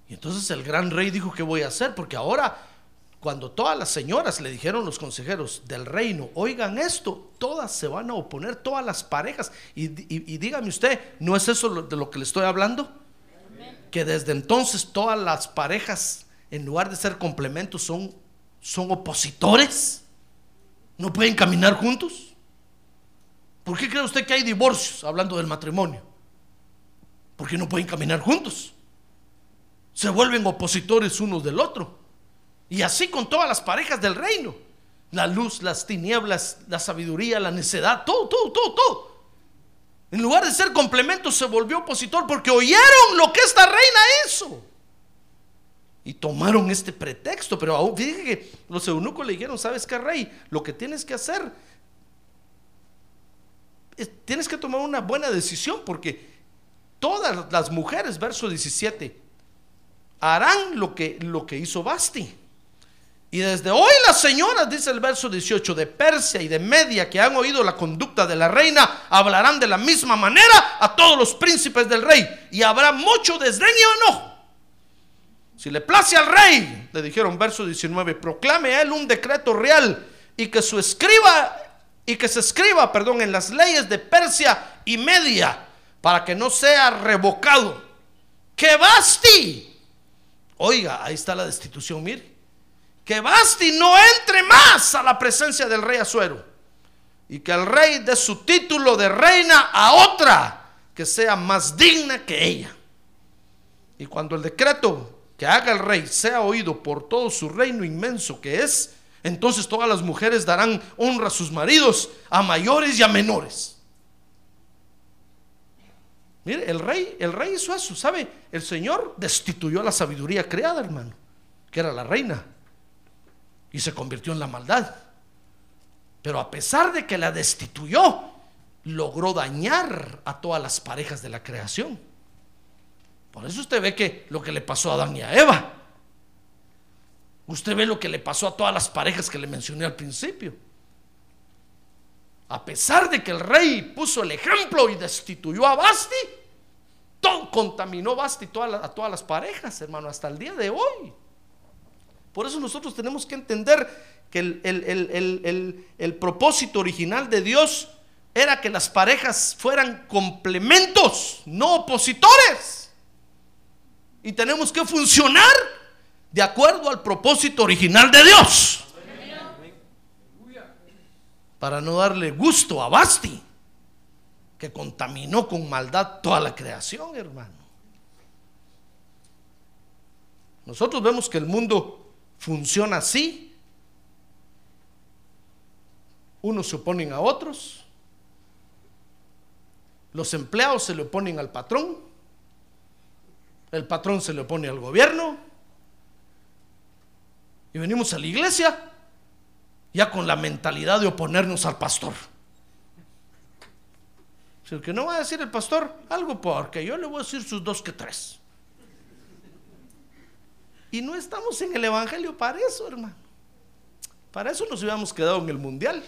Y entonces el gran rey dijo, ¿qué voy a hacer? Porque ahora, cuando todas las señoras le dijeron los consejeros del reino, oigan esto, todas se van a oponer, todas las parejas. Y, dígame usted, ¿no es eso de lo que le estoy hablando? Que desde entonces todas las parejas, en lugar de ser complementos, son, son opositores. ¿No pueden caminar juntos? ¿Por qué cree usted que hay divorcios hablando del matrimonio? Porque no pueden caminar juntos. Se vuelven opositores unos del otro. Y así con todas las parejas del reino. La luz, las tinieblas, la sabiduría, la necedad, todo, todo, todo, todo. En lugar de ser complemento se volvió opositor porque oyeron lo que esta reina hizo. Y tomaron este pretexto, pero aún, fíjate que los eunucos le dijeron, ¿sabes qué, rey? Lo que tienes que hacer, tienes que tomar una buena decisión, porque todas las mujeres, verso 17, harán lo que, lo que hizo Basti. Y desde hoy las señoras, dice el verso 18, de Persia y de Media, que han oído la conducta de la reina, hablarán de la misma manera a todos los príncipes del rey. Y habrá mucho desdén y enojo si le place al rey, le dijeron verso 19, proclame a él un decreto real y que su escriba y que se escriba, perdón, en las leyes de Persia y Media para que no sea revocado. Que Basti, oiga, ahí está la destitución, mire, que Basti no entre más a la presencia del rey Azuero y que el rey dé su título de reina a otra que sea más digna que ella. Y cuando el decreto que haga el rey sea oído por todo su reino inmenso que es, entonces todas las mujeres darán honra a sus maridos, a mayores y a menores. Mire, el rey, el rey hizo eso, ¿sabe? El Señor destituyó a la sabiduría creada, hermano, que era la reina, y se convirtió en la maldad. Pero a pesar de que la destituyó, logró dañar a todas las parejas de la creación. Por eso usted ve que lo que le pasó a Adán y a Eva. Usted ve lo que le pasó a todas las parejas que le mencioné al principio. A pesar de que el rey puso el ejemplo y destituyó a Basti, todo, contaminó Basti a todas las parejas, hermano, hasta el día de hoy. Por eso nosotros tenemos que entender que el, el propósito original de Dios era que las parejas fueran complementos, no opositores y tenemos que funcionar de acuerdo al propósito original de Dios. Para no darle gusto a Basti, que contaminó con maldad toda la creación, hermano. Nosotros vemos que el mundo funciona así. Unos se oponen a otros. Los empleados se le oponen al patrón el patrón se le opone al gobierno y venimos a la iglesia ya con la mentalidad de oponernos al pastor. Si que no va a decir el pastor algo porque yo le voy a decir sus dos que tres. Y no estamos en el Evangelio para eso, hermano. Para eso nos hubiéramos quedado en el mundial.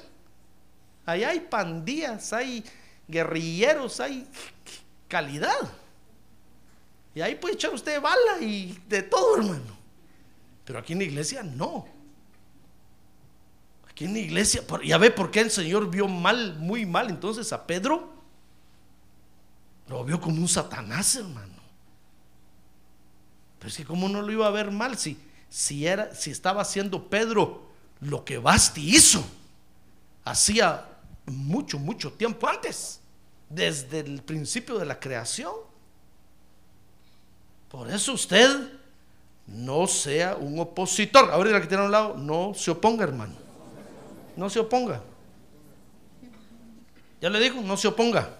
Allá hay pandillas, hay guerrilleros, hay calidad. Y ahí puede echar usted bala y de todo, hermano. Pero aquí en la iglesia no. Aquí en la iglesia, ya ve por qué el Señor vio mal, muy mal entonces a Pedro. Lo vio como un Satanás, hermano. Pero es que cómo no lo iba a ver mal si, si, era, si estaba haciendo Pedro lo que Basti hizo. Hacía mucho, mucho tiempo antes, desde el principio de la creación. Por eso usted no sea un opositor. Ahora que tiene a un lado, no se oponga, hermano. No se oponga. Ya le digo, no se oponga.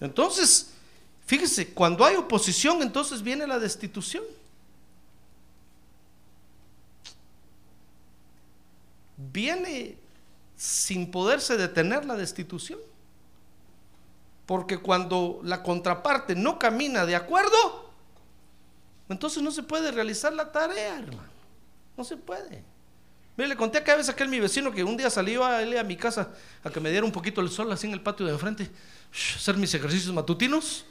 Entonces, fíjese, cuando hay oposición, entonces viene la destitución. Viene sin poderse detener la destitución. Porque cuando la contraparte no camina de acuerdo, entonces no se puede realizar la tarea, hermano. No se puede. Mire, le conté a vez aquel mi vecino que un día salió a a mi casa a que me diera un poquito el sol así en el patio de enfrente, hacer mis ejercicios matutinos.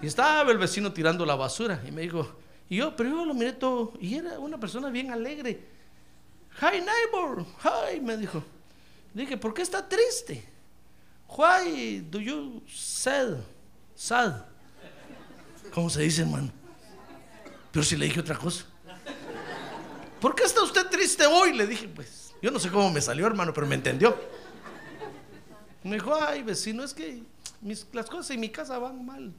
Y estaba el vecino tirando la basura y me dijo, y yo, pero yo lo miré todo y era una persona bien alegre. Hi neighbor, hi, me dijo. dije, ¿por qué está triste? Why do you sad? Sad. ¿Cómo se dice, hermano? Pero si le dije otra cosa. ¿Por qué está usted triste hoy? Le dije, pues, yo no sé cómo me salió, hermano, pero me entendió. Me dijo, ay, vecino, es que las cosas en mi casa van mal.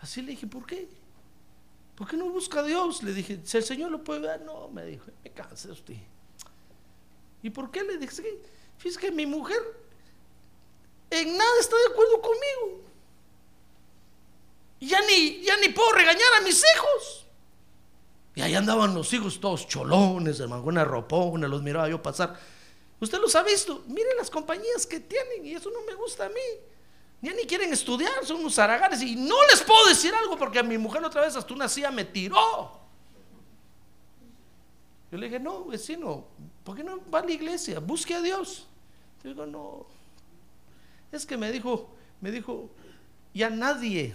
Así le dije, ¿por qué? ¿Por qué no busca a Dios? Le dije, si el Señor lo puede ver, no, me dijo, me cansé usted. ¿Y por qué? Le dije, fíjese que mi mujer en nada está de acuerdo conmigo. Ya ni, ya ni puedo regañar a mis hijos. Y ahí andaban los hijos todos cholones, hermano, una ropona, los miraba yo pasar. Usted los ha visto, mire las compañías que tienen y eso no me gusta a mí. Ya ni quieren estudiar, son unos zaragares y no les puedo decir algo porque a mi mujer otra vez hasta una silla me tiró. Yo le dije, no, vecino, ¿por qué no va a la iglesia? Busque a Dios. Yo digo, no, es que me dijo, me dijo, ya nadie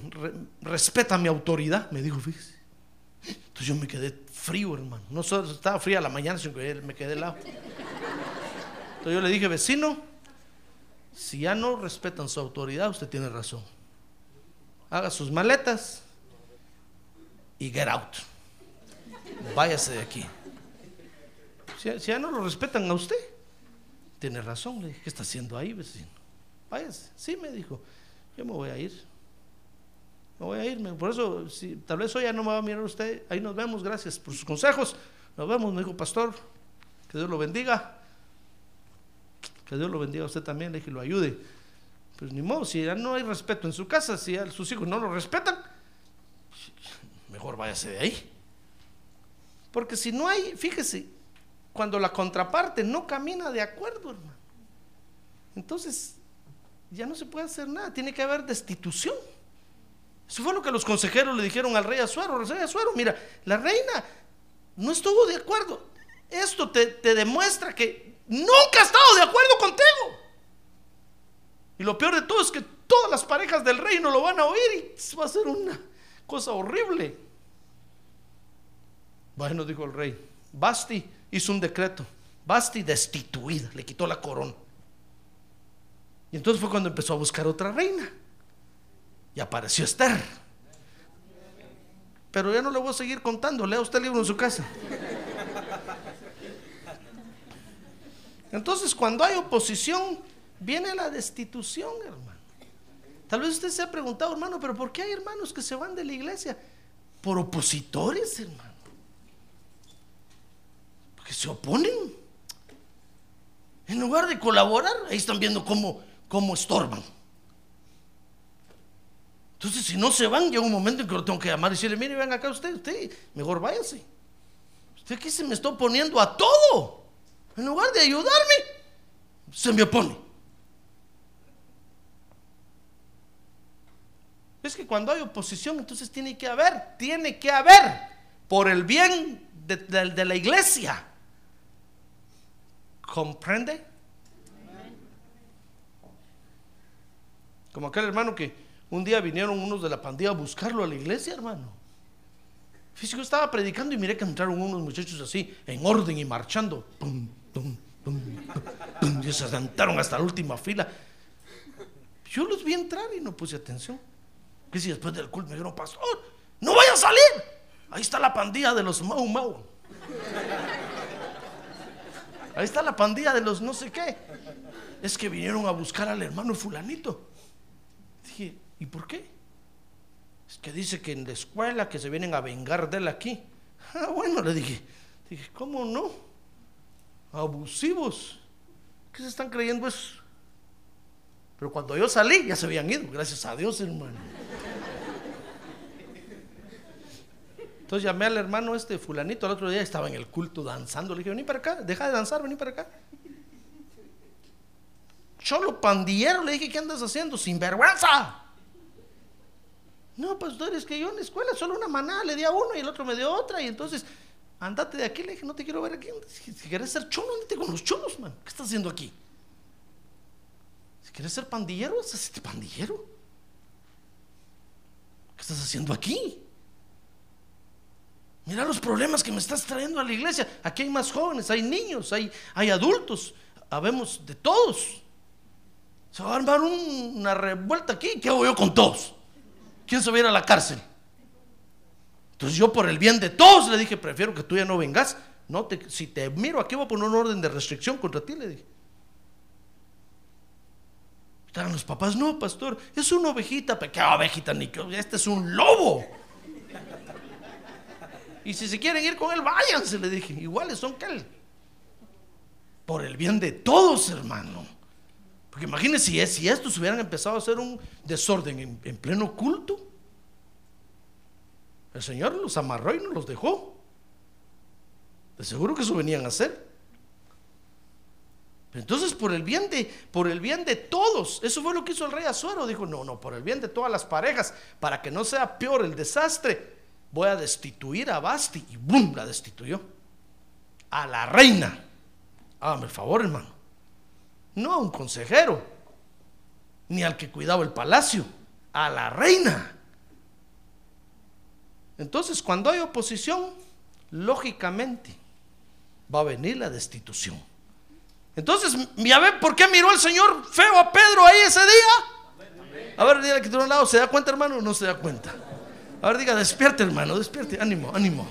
respeta mi autoridad, me dijo, fíjese. Entonces yo me quedé frío, hermano. No solo estaba fría la mañana, sino que me quedé helado. Entonces yo le dije, vecino, si ya no respetan su autoridad, usted tiene razón. Haga sus maletas y get out. Váyase de aquí. Si, ya no lo respetan a usted, tiene razón. Le dije, ¿qué está haciendo ahí, vecino? Váyase. Sí, me dijo, yo me voy a ir. Me voy a irme. Por eso, si, tal vez hoy ya no me va a mirar usted. Ahí nos vemos. Gracias por sus consejos. Nos vemos, me dijo pastor. Que Dios lo bendiga. Que Dios lo bendiga a usted también. Le dije, lo ayude. Pues ni modo, si ya no hay respeto en su casa, si ya sus hijos no lo respetan, mejor váyase de ahí. Porque si no hay, fíjese, cuando la contraparte no camina de acuerdo, hermano, entonces ya no se puede hacer nada, tiene que haber destitución. Eso fue lo que los consejeros le dijeron al rey Azuero. Rey mira, la reina no estuvo de acuerdo. Esto te, te demuestra que nunca ha estado de acuerdo contigo. Y lo peor de todo es que todas las parejas del reino lo van a oír y va a ser una cosa horrible. Bueno, dijo el rey, Basti hizo un decreto. Basti destituida, le quitó la corona. Y entonces fue cuando empezó a buscar otra reina. Y apareció Esther. Pero ya no le voy a seguir contando. Lea usted el libro en su casa. Entonces, cuando hay oposición, viene la destitución, hermano. Tal vez usted se ha preguntado, hermano, pero ¿por qué hay hermanos que se van de la iglesia? Por opositores, hermano. Porque se oponen. En lugar de colaborar, ahí están viendo cómo cómo estorban. Entonces, si no se van, llega un momento en que lo tengo que llamar y decirle, mire, ven acá usted, usted, mejor váyase. Usted aquí se me está oponiendo a todo. En lugar de ayudarme, se me opone. Es que cuando hay oposición, entonces tiene que haber, tiene que haber, por el bien de, de la iglesia. ¿Comprende? Como aquel hermano que un día vinieron unos de la pandilla a buscarlo a la iglesia, hermano. Físico estaba predicando y miré que entraron unos muchachos así, en orden y marchando. y se sentaron hasta la última fila. Yo los vi entrar y no puse atención. Que si después del culto me dijeron, pastor, no vaya a salir. Ahí está la pandilla de los Mau Mau. Ahí está la pandilla de los no sé qué. Es que vinieron a buscar al hermano fulanito. Dije, ¿y por qué? Es que dice que en la escuela que se vienen a vengar de él aquí. (laughs) Ah, bueno, le dije. Dije, ¿cómo no? Abusivos. ¿Qué se están creyendo eso? Pero cuando yo salí, ya se habían ido. Gracias a Dios, hermano. Entonces llamé al hermano este fulanito el otro día, estaba en el culto danzando. Le dije, vení para acá, deja de danzar, vení para acá. Cholo pandillero, le dije, ¿qué andas haciendo? Sin vergüenza. No, pastor, es que yo en la escuela solo una manada le di a uno y el otro me dio otra. Y entonces, andate de aquí, le dije, no te quiero ver aquí. Si quieres ser cholo, andate con los cholos, man. ¿Qué estás haciendo aquí? Si quieres ser pandillero, ¿estás pandillero? ¿Qué estás haciendo aquí? Mira los problemas que me estás trayendo a la iglesia. Aquí hay más jóvenes, hay niños, hay, hay adultos, habemos de todos. Se va a armar una revuelta aquí. ¿Qué hago yo con todos? ¿Quién se va a ir a la cárcel? Entonces yo por el bien de todos le dije, prefiero que tú ya no vengas. No te, si te miro aquí voy a poner un orden de restricción contra ti, le dije. Estaban los papás, no, pastor, es una ovejita, ¿qué ovejita? Ni este es un lobo. Y si se quieren ir con él, váyanse, le dije. Iguales son que él. Por el bien de todos, hermano. Porque imagínense si, estos hubieran empezado a hacer un desorden en, en pleno culto. El Señor los amarró y no los dejó. De seguro que eso venían a hacer. Entonces, por el bien de, por el bien de todos, eso fue lo que hizo el rey Azuero. Dijo, no, no, por el bien de todas las parejas, para que no sea peor el desastre, voy a destituir a Basti. Y ¡bum! La destituyó. A la reina. Hágame el favor, hermano. No a un consejero, ni al que cuidaba el palacio, a la reina. Entonces, cuando hay oposición, lógicamente va a venir la destitución. Entonces, ya por qué miró el Señor feo a Pedro ahí ese día. A ver, que tiene un lado, ¿se da cuenta, hermano, o no se da cuenta? A ver, diga, despierte, hermano, despierte, ánimo, ánimo.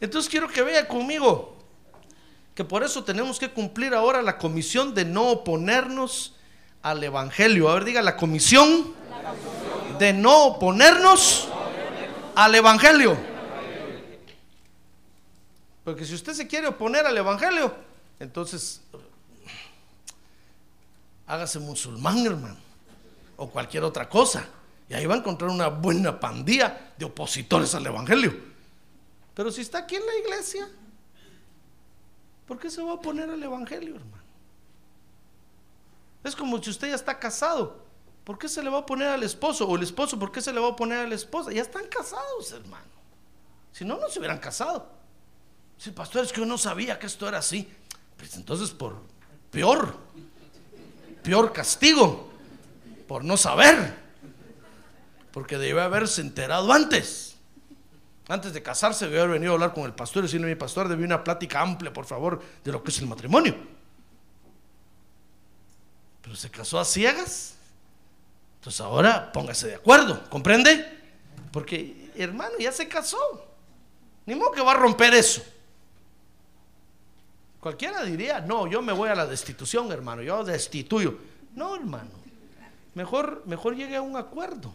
Entonces quiero que vea conmigo que por eso tenemos que cumplir ahora la comisión de no oponernos al Evangelio. A ver, diga, la comisión de no oponernos al Evangelio. Porque si usted se quiere oponer al Evangelio, entonces hágase musulmán, hermano, o cualquier otra cosa. Y ahí va a encontrar una buena pandilla de opositores al Evangelio. Pero si está aquí en la iglesia, ¿por qué se va a oponer al Evangelio, hermano? Es como si usted ya está casado. ¿Por qué se le va a oponer al esposo? O el esposo, ¿por qué se le va a oponer a la esposa? Ya están casados, hermano. Si no, no se hubieran casado. Si pastor, es que yo no sabía que esto era así. Pues entonces, por peor, peor castigo, por no saber porque debe haberse enterado antes. Antes de casarse, debe haber venido a hablar con el pastor y decirle, mi pastor, debe una plática amplia, por favor, de lo que es el matrimonio. Pero se casó a ciegas. Entonces ahora póngase de acuerdo, ¿comprende? Porque, hermano, ya se casó. Ni modo que va a romper eso. Cualquiera diría, no, yo me voy a la destitución, hermano, yo destituyo. No, hermano. Mejor, mejor llegue a un acuerdo.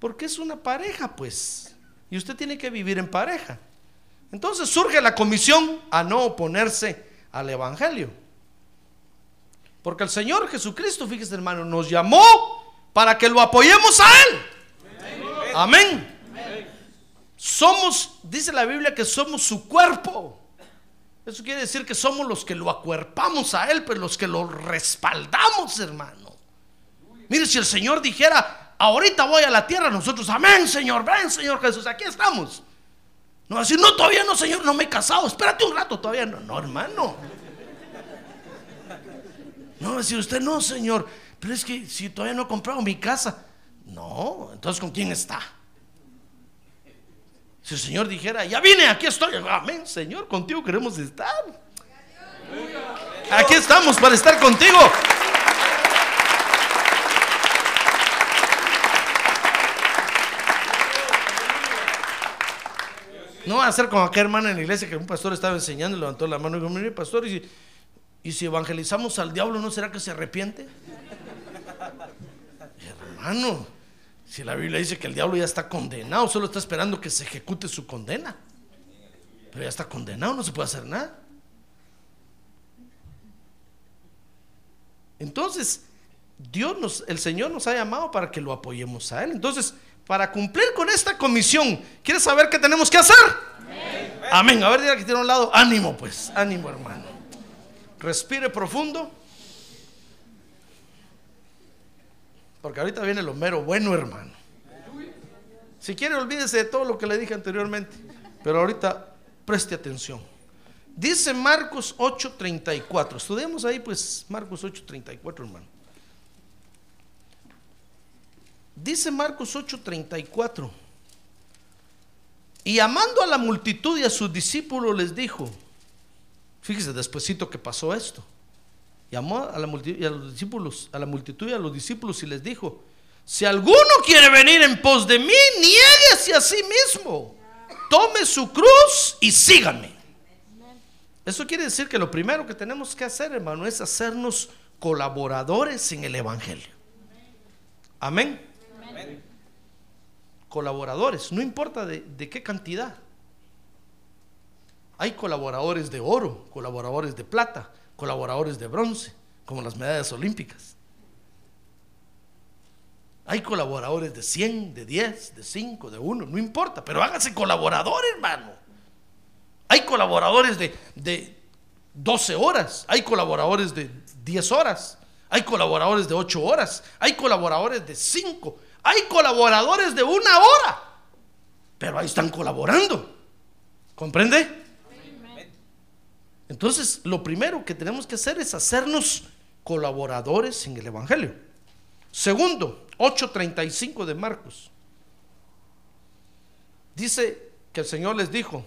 Porque es una pareja, pues. Y usted tiene que vivir en pareja. Entonces surge la comisión a no oponerse al Evangelio. Porque el Señor Jesucristo, fíjese hermano, nos llamó para que lo apoyemos a Él. Amén. Somos, dice la Biblia, que somos su cuerpo. Eso quiere decir que somos los que lo acuerpamos a Él, pero los que lo respaldamos, hermano. Mire, si el Señor dijera, ahorita voy a la tierra, nosotros, amén, Señor, ven, Señor Jesús, aquí estamos. No va a decir, no, todavía no, Señor, no me he casado, espérate un rato, todavía no, no, hermano. No va a decir usted, no, Señor, pero es que si todavía no he comprado mi casa, no, entonces ¿con quién está? Si el Señor dijera, ya vine, aquí estoy, amén, Señor, contigo queremos estar. Aquí estamos para estar contigo. No va a ser como aquella hermana en la iglesia que un pastor estaba enseñando y levantó la mano y dijo, mire pastor, y si, y si evangelizamos al diablo, ¿no será que se arrepiente? (laughs) Hermano, si la Biblia dice que el diablo ya está condenado, solo está esperando que se ejecute su condena. Pero ya está condenado, no se puede hacer nada. Entonces, Dios nos, el Señor nos ha llamado para que lo apoyemos a Él. Entonces, para cumplir con esta comisión, ¿quieres saber qué tenemos que hacer? Amén. A ver, diga que tiene un lado. Ánimo, pues. Ánimo, hermano. Respire profundo. Porque ahorita viene lo mero bueno, hermano. Si quiere, olvídese de todo lo que le dije anteriormente. Pero ahorita preste atención. Dice Marcos 8:34. Estudiemos ahí, pues, Marcos 8:34, hermano. Dice Marcos 8:34. Y amando a la multitud y a sus discípulos les dijo, fíjese despuesito que pasó esto. Llamó a la multitud y a los discípulos, a la multitud y a los discípulos y les dijo, si alguno quiere venir en pos de mí, niéguese a sí mismo. Tome su cruz y sígame. Eso quiere decir que lo primero que tenemos que hacer, hermano, es hacernos colaboradores en el Evangelio. Amén. Colaboradores, no importa de, de qué cantidad. Hay colaboradores de oro, colaboradores de plata, colaboradores de bronce, como las medallas olímpicas. Hay colaboradores de 100, de 10, de 5, de 1, no importa, pero hágase colaborador, hermano. Hay colaboradores de, de 12 horas, hay colaboradores de 10 horas, hay colaboradores de 8 horas, hay colaboradores de 5, hay colaboradores de una hora, pero ahí están colaborando. ¿Comprende? Entonces, lo primero que tenemos que hacer es hacernos colaboradores en el Evangelio. Segundo, 8.35 de Marcos. Dice que el Señor les dijo,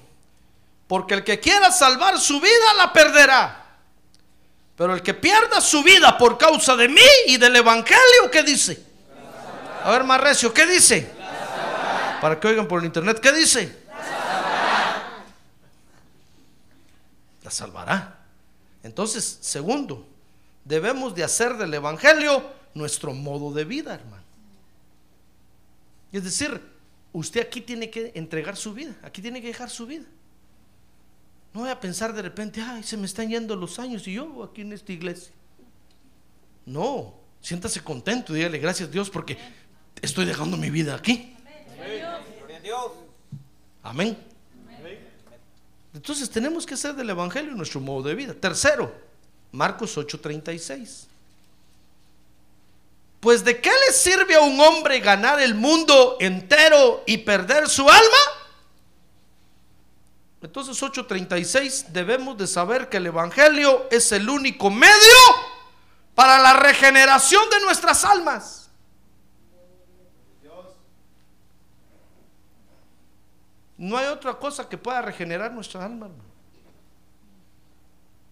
porque el que quiera salvar su vida la perderá. Pero el que pierda su vida por causa de mí y del Evangelio, ¿qué dice? A ver, más recio, ¿qué dice? Para que oigan por el internet, ¿qué dice? La salvará. Entonces, segundo, debemos de hacer del Evangelio nuestro modo de vida, hermano. Es decir, usted aquí tiene que entregar su vida, aquí tiene que dejar su vida. No voy a pensar de repente, ay, se me están yendo los años y yo aquí en esta iglesia. No, siéntase contento, dígale gracias a Dios porque estoy dejando mi vida aquí. Amén. Entonces tenemos que hacer del Evangelio nuestro modo de vida. Tercero, Marcos 8:36. Pues de qué le sirve a un hombre ganar el mundo entero y perder su alma? Entonces 8:36 debemos de saber que el Evangelio es el único medio para la regeneración de nuestras almas. No hay otra cosa que pueda regenerar nuestra alma.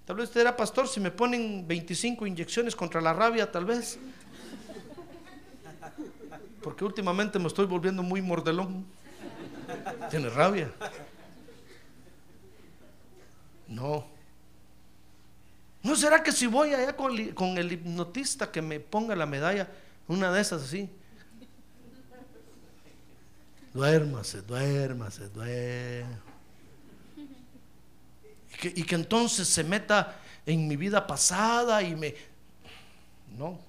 Tal vez usted era pastor, si me ponen 25 inyecciones contra la rabia, tal vez. Porque últimamente me estoy volviendo muy mordelón. Tiene rabia. No. ¿No será que si voy allá con, con el hipnotista que me ponga la medalla, una de esas así? Duérmase, duérmase, duérmase. Y que, entonces se meta en mi vida pasada y me... No.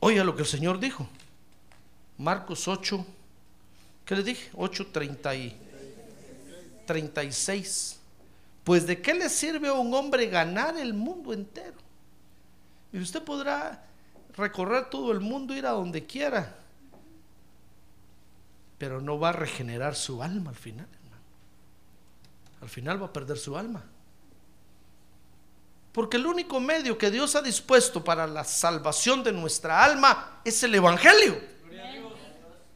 Oiga lo que el Señor dijo. Marcos 8, ¿qué le dije? 8, 30 y 36. Pues de qué le sirve a un hombre ganar el mundo entero? Y usted podrá recorrer todo el mundo, ir a donde quiera, pero no va a regenerar su alma al final. Al final va a perder su alma. Porque el único medio que Dios ha dispuesto para la salvación de nuestra alma es el Evangelio.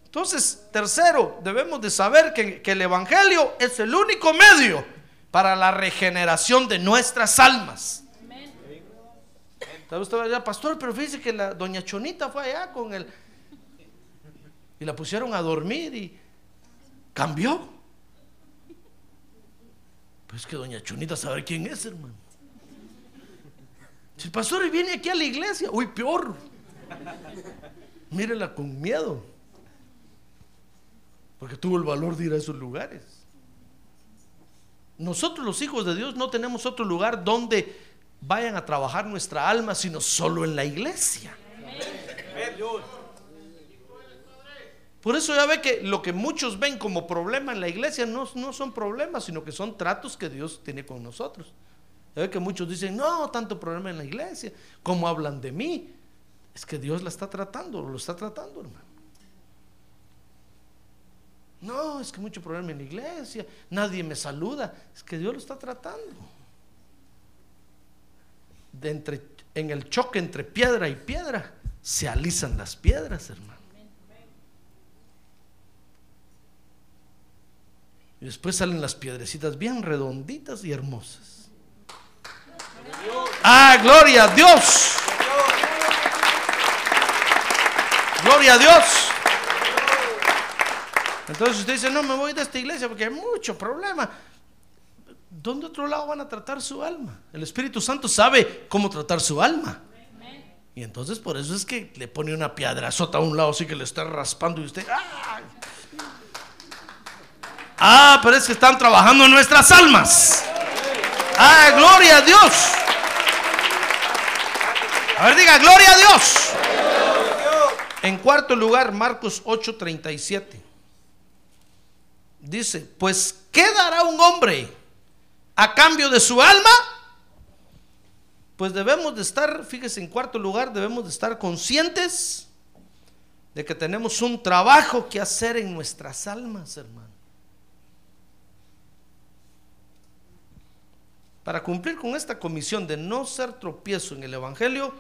Entonces, tercero, debemos de saber que, que el Evangelio es el único medio para la regeneración de nuestras almas. Tal vez usted pastor, pero fíjese que la doña Chonita fue allá con el... Y la pusieron a dormir y cambió. Pues que doña Chunita sabe quién es, hermano. Si el pastor viene aquí a la iglesia, uy, peor. Mírela con miedo. Porque tuvo el valor de ir a esos lugares. Nosotros los hijos de Dios no tenemos otro lugar donde vayan a trabajar nuestra alma, sino solo en la iglesia. Por eso ya ve que lo que muchos ven como problema en la iglesia no, no son problemas, sino que son tratos que Dios tiene con nosotros. Ya ve que muchos dicen, no, tanto problema en la iglesia, ¿cómo hablan de mí? Es que Dios la está tratando, lo está tratando, hermano. No, es que mucho problema en la iglesia, nadie me saluda, es que Dios lo está tratando. De entre, en el choque entre piedra y piedra se alisan las piedras, hermano. Y después salen las piedrecitas bien redonditas y hermosas. Ah, gloria a Dios. Gloria a Dios. Entonces usted dice, no, me voy de esta iglesia porque hay mucho problema. ¿Dónde otro lado van a tratar su alma? El Espíritu Santo sabe cómo tratar su alma. Y entonces por eso es que le pone una piedra sota a un lado así que le está raspando y usted... ¡ah! Ah, pero es que están trabajando en nuestras almas. Ah, gloria a Dios. A ver, diga, gloria a Dios. En cuarto lugar, Marcos 8:37. Dice, pues, ¿qué dará un hombre a cambio de su alma? Pues debemos de estar, fíjese, en cuarto lugar, debemos de estar conscientes de que tenemos un trabajo que hacer en nuestras almas, hermano. Para cumplir con esta comisión de no ser tropiezo en el Evangelio,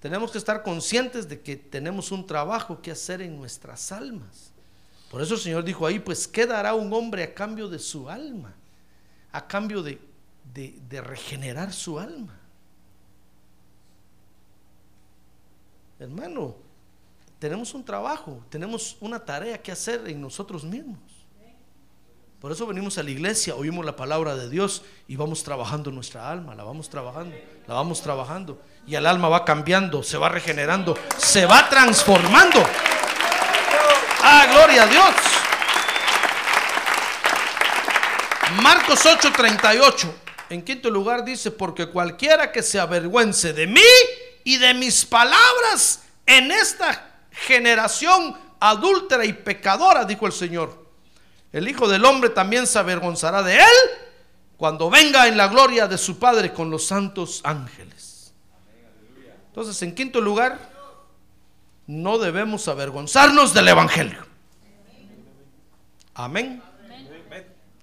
tenemos que estar conscientes de que tenemos un trabajo que hacer en nuestras almas. Por eso el Señor dijo ahí, pues ¿qué dará un hombre a cambio de su alma? A cambio de, de regenerar su alma. Hermano, tenemos un trabajo, tenemos una tarea que hacer en nosotros mismos. Por eso venimos a la iglesia, oímos la palabra de Dios y vamos trabajando nuestra alma, la vamos trabajando, la vamos trabajando. Y el alma va cambiando, se va regenerando, se va transformando. Ah, gloria a Dios. Marcos 8:38. En quinto lugar dice, porque cualquiera que se avergüence de mí y de mis palabras en esta generación adúltera y pecadora, dijo el Señor el Hijo del Hombre también se avergonzará de él cuando venga en la gloria de su Padre con los santos ángeles. Entonces, en quinto lugar, no debemos avergonzarnos del Evangelio. Amén.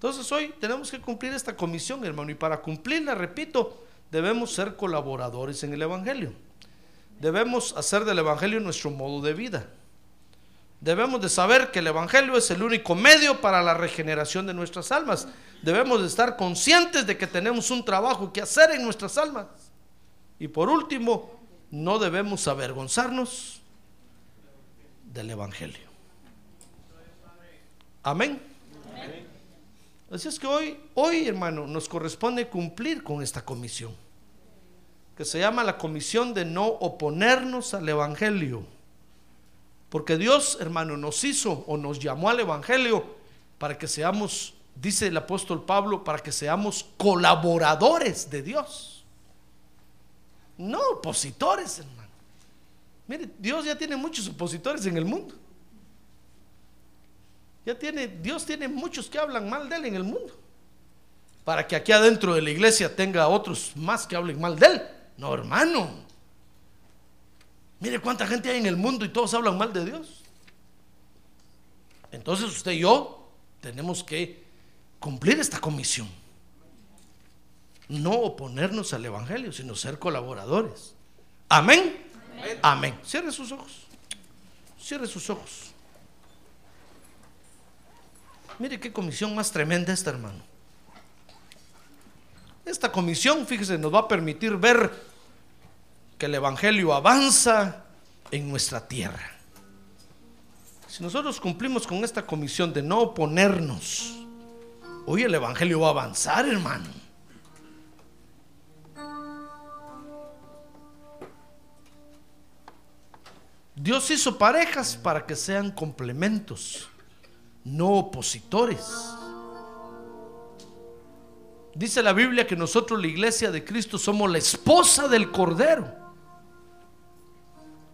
Entonces hoy tenemos que cumplir esta comisión, hermano, y para cumplirla, repito, debemos ser colaboradores en el Evangelio. Debemos hacer del Evangelio nuestro modo de vida debemos de saber que el Evangelio es el único medio para la regeneración de nuestras almas. Debemos de estar conscientes de que tenemos un trabajo que hacer en nuestras almas. Y por último, no debemos avergonzarnos del Evangelio. Amén. Así es que hoy, hoy, hermano, nos corresponde cumplir con esta comisión, que se llama la comisión de no oponernos al Evangelio. Porque Dios, hermano, nos hizo o nos llamó al Evangelio para que seamos, dice el apóstol Pablo, para que seamos colaboradores de Dios. No opositores, hermano. Mire, Dios ya tiene muchos opositores en el mundo. Ya tiene, Dios tiene muchos que hablan mal de Él en el mundo. Para que aquí adentro de la iglesia tenga otros más que hablen mal de Él. No, hermano. Mire cuánta gente hay en el mundo y todos hablan mal de Dios. Entonces usted y yo tenemos que cumplir esta comisión. No oponernos al Evangelio, sino ser colaboradores. Amén. Amén. Cierre sus ojos. Cierre sus ojos. Mire qué comisión más tremenda esta, hermano. Esta comisión, fíjese, nos va a permitir ver que el Evangelio avanza en nuestra tierra. Si nosotros cumplimos con esta comisión de no oponernos, hoy el Evangelio va a avanzar, hermano. Dios hizo parejas para que sean complementos, no opositores. Dice la Biblia que nosotros, la iglesia de Cristo, somos la esposa del Cordero.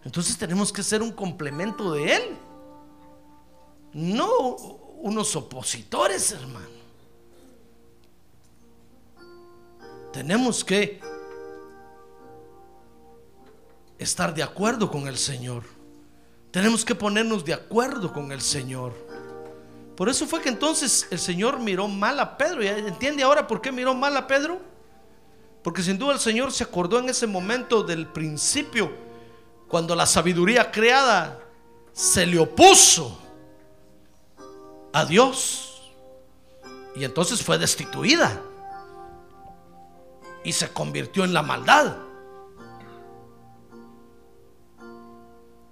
Entonces tenemos que ser un complemento de Él. No unos opositores, hermano. Tenemos que estar de acuerdo con el Señor. Tenemos que ponernos de acuerdo con el Señor. Por eso fue que entonces el Señor miró mal a Pedro. ¿Y entiende ahora por qué miró mal a Pedro? Porque sin duda el Señor se acordó en ese momento del principio, cuando la sabiduría creada se le opuso a Dios. Y entonces fue destituida. Y se convirtió en la maldad.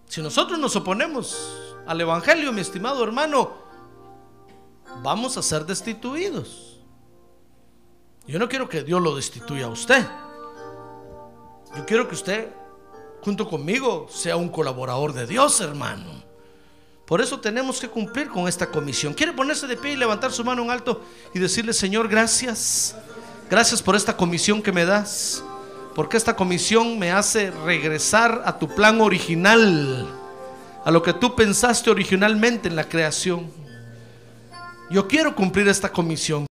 Si nosotros nos oponemos al Evangelio, mi estimado hermano, vamos a ser destituidos. Yo no quiero que Dios lo destituya a usted. Yo quiero que usted, junto conmigo, sea un colaborador de Dios, hermano. Por eso tenemos que cumplir con esta comisión. ¿Quiere ponerse de pie y levantar su mano en alto y decirle, Señor, gracias? Gracias por esta comisión que me das porque esta comisión me hace regresar a tu plan original, a lo que tú pensaste originalmente en la creación. Yo quiero cumplir esta comisión.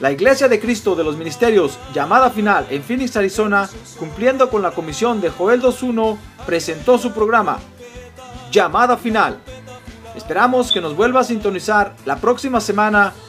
La Iglesia de Cristo de los Ministerios, llamada final en Phoenix, Arizona, cumpliendo con la comisión de Joel 2.1, presentó su programa, Llamada Final. Esperamos que nos vuelva a sintonizar la próxima semana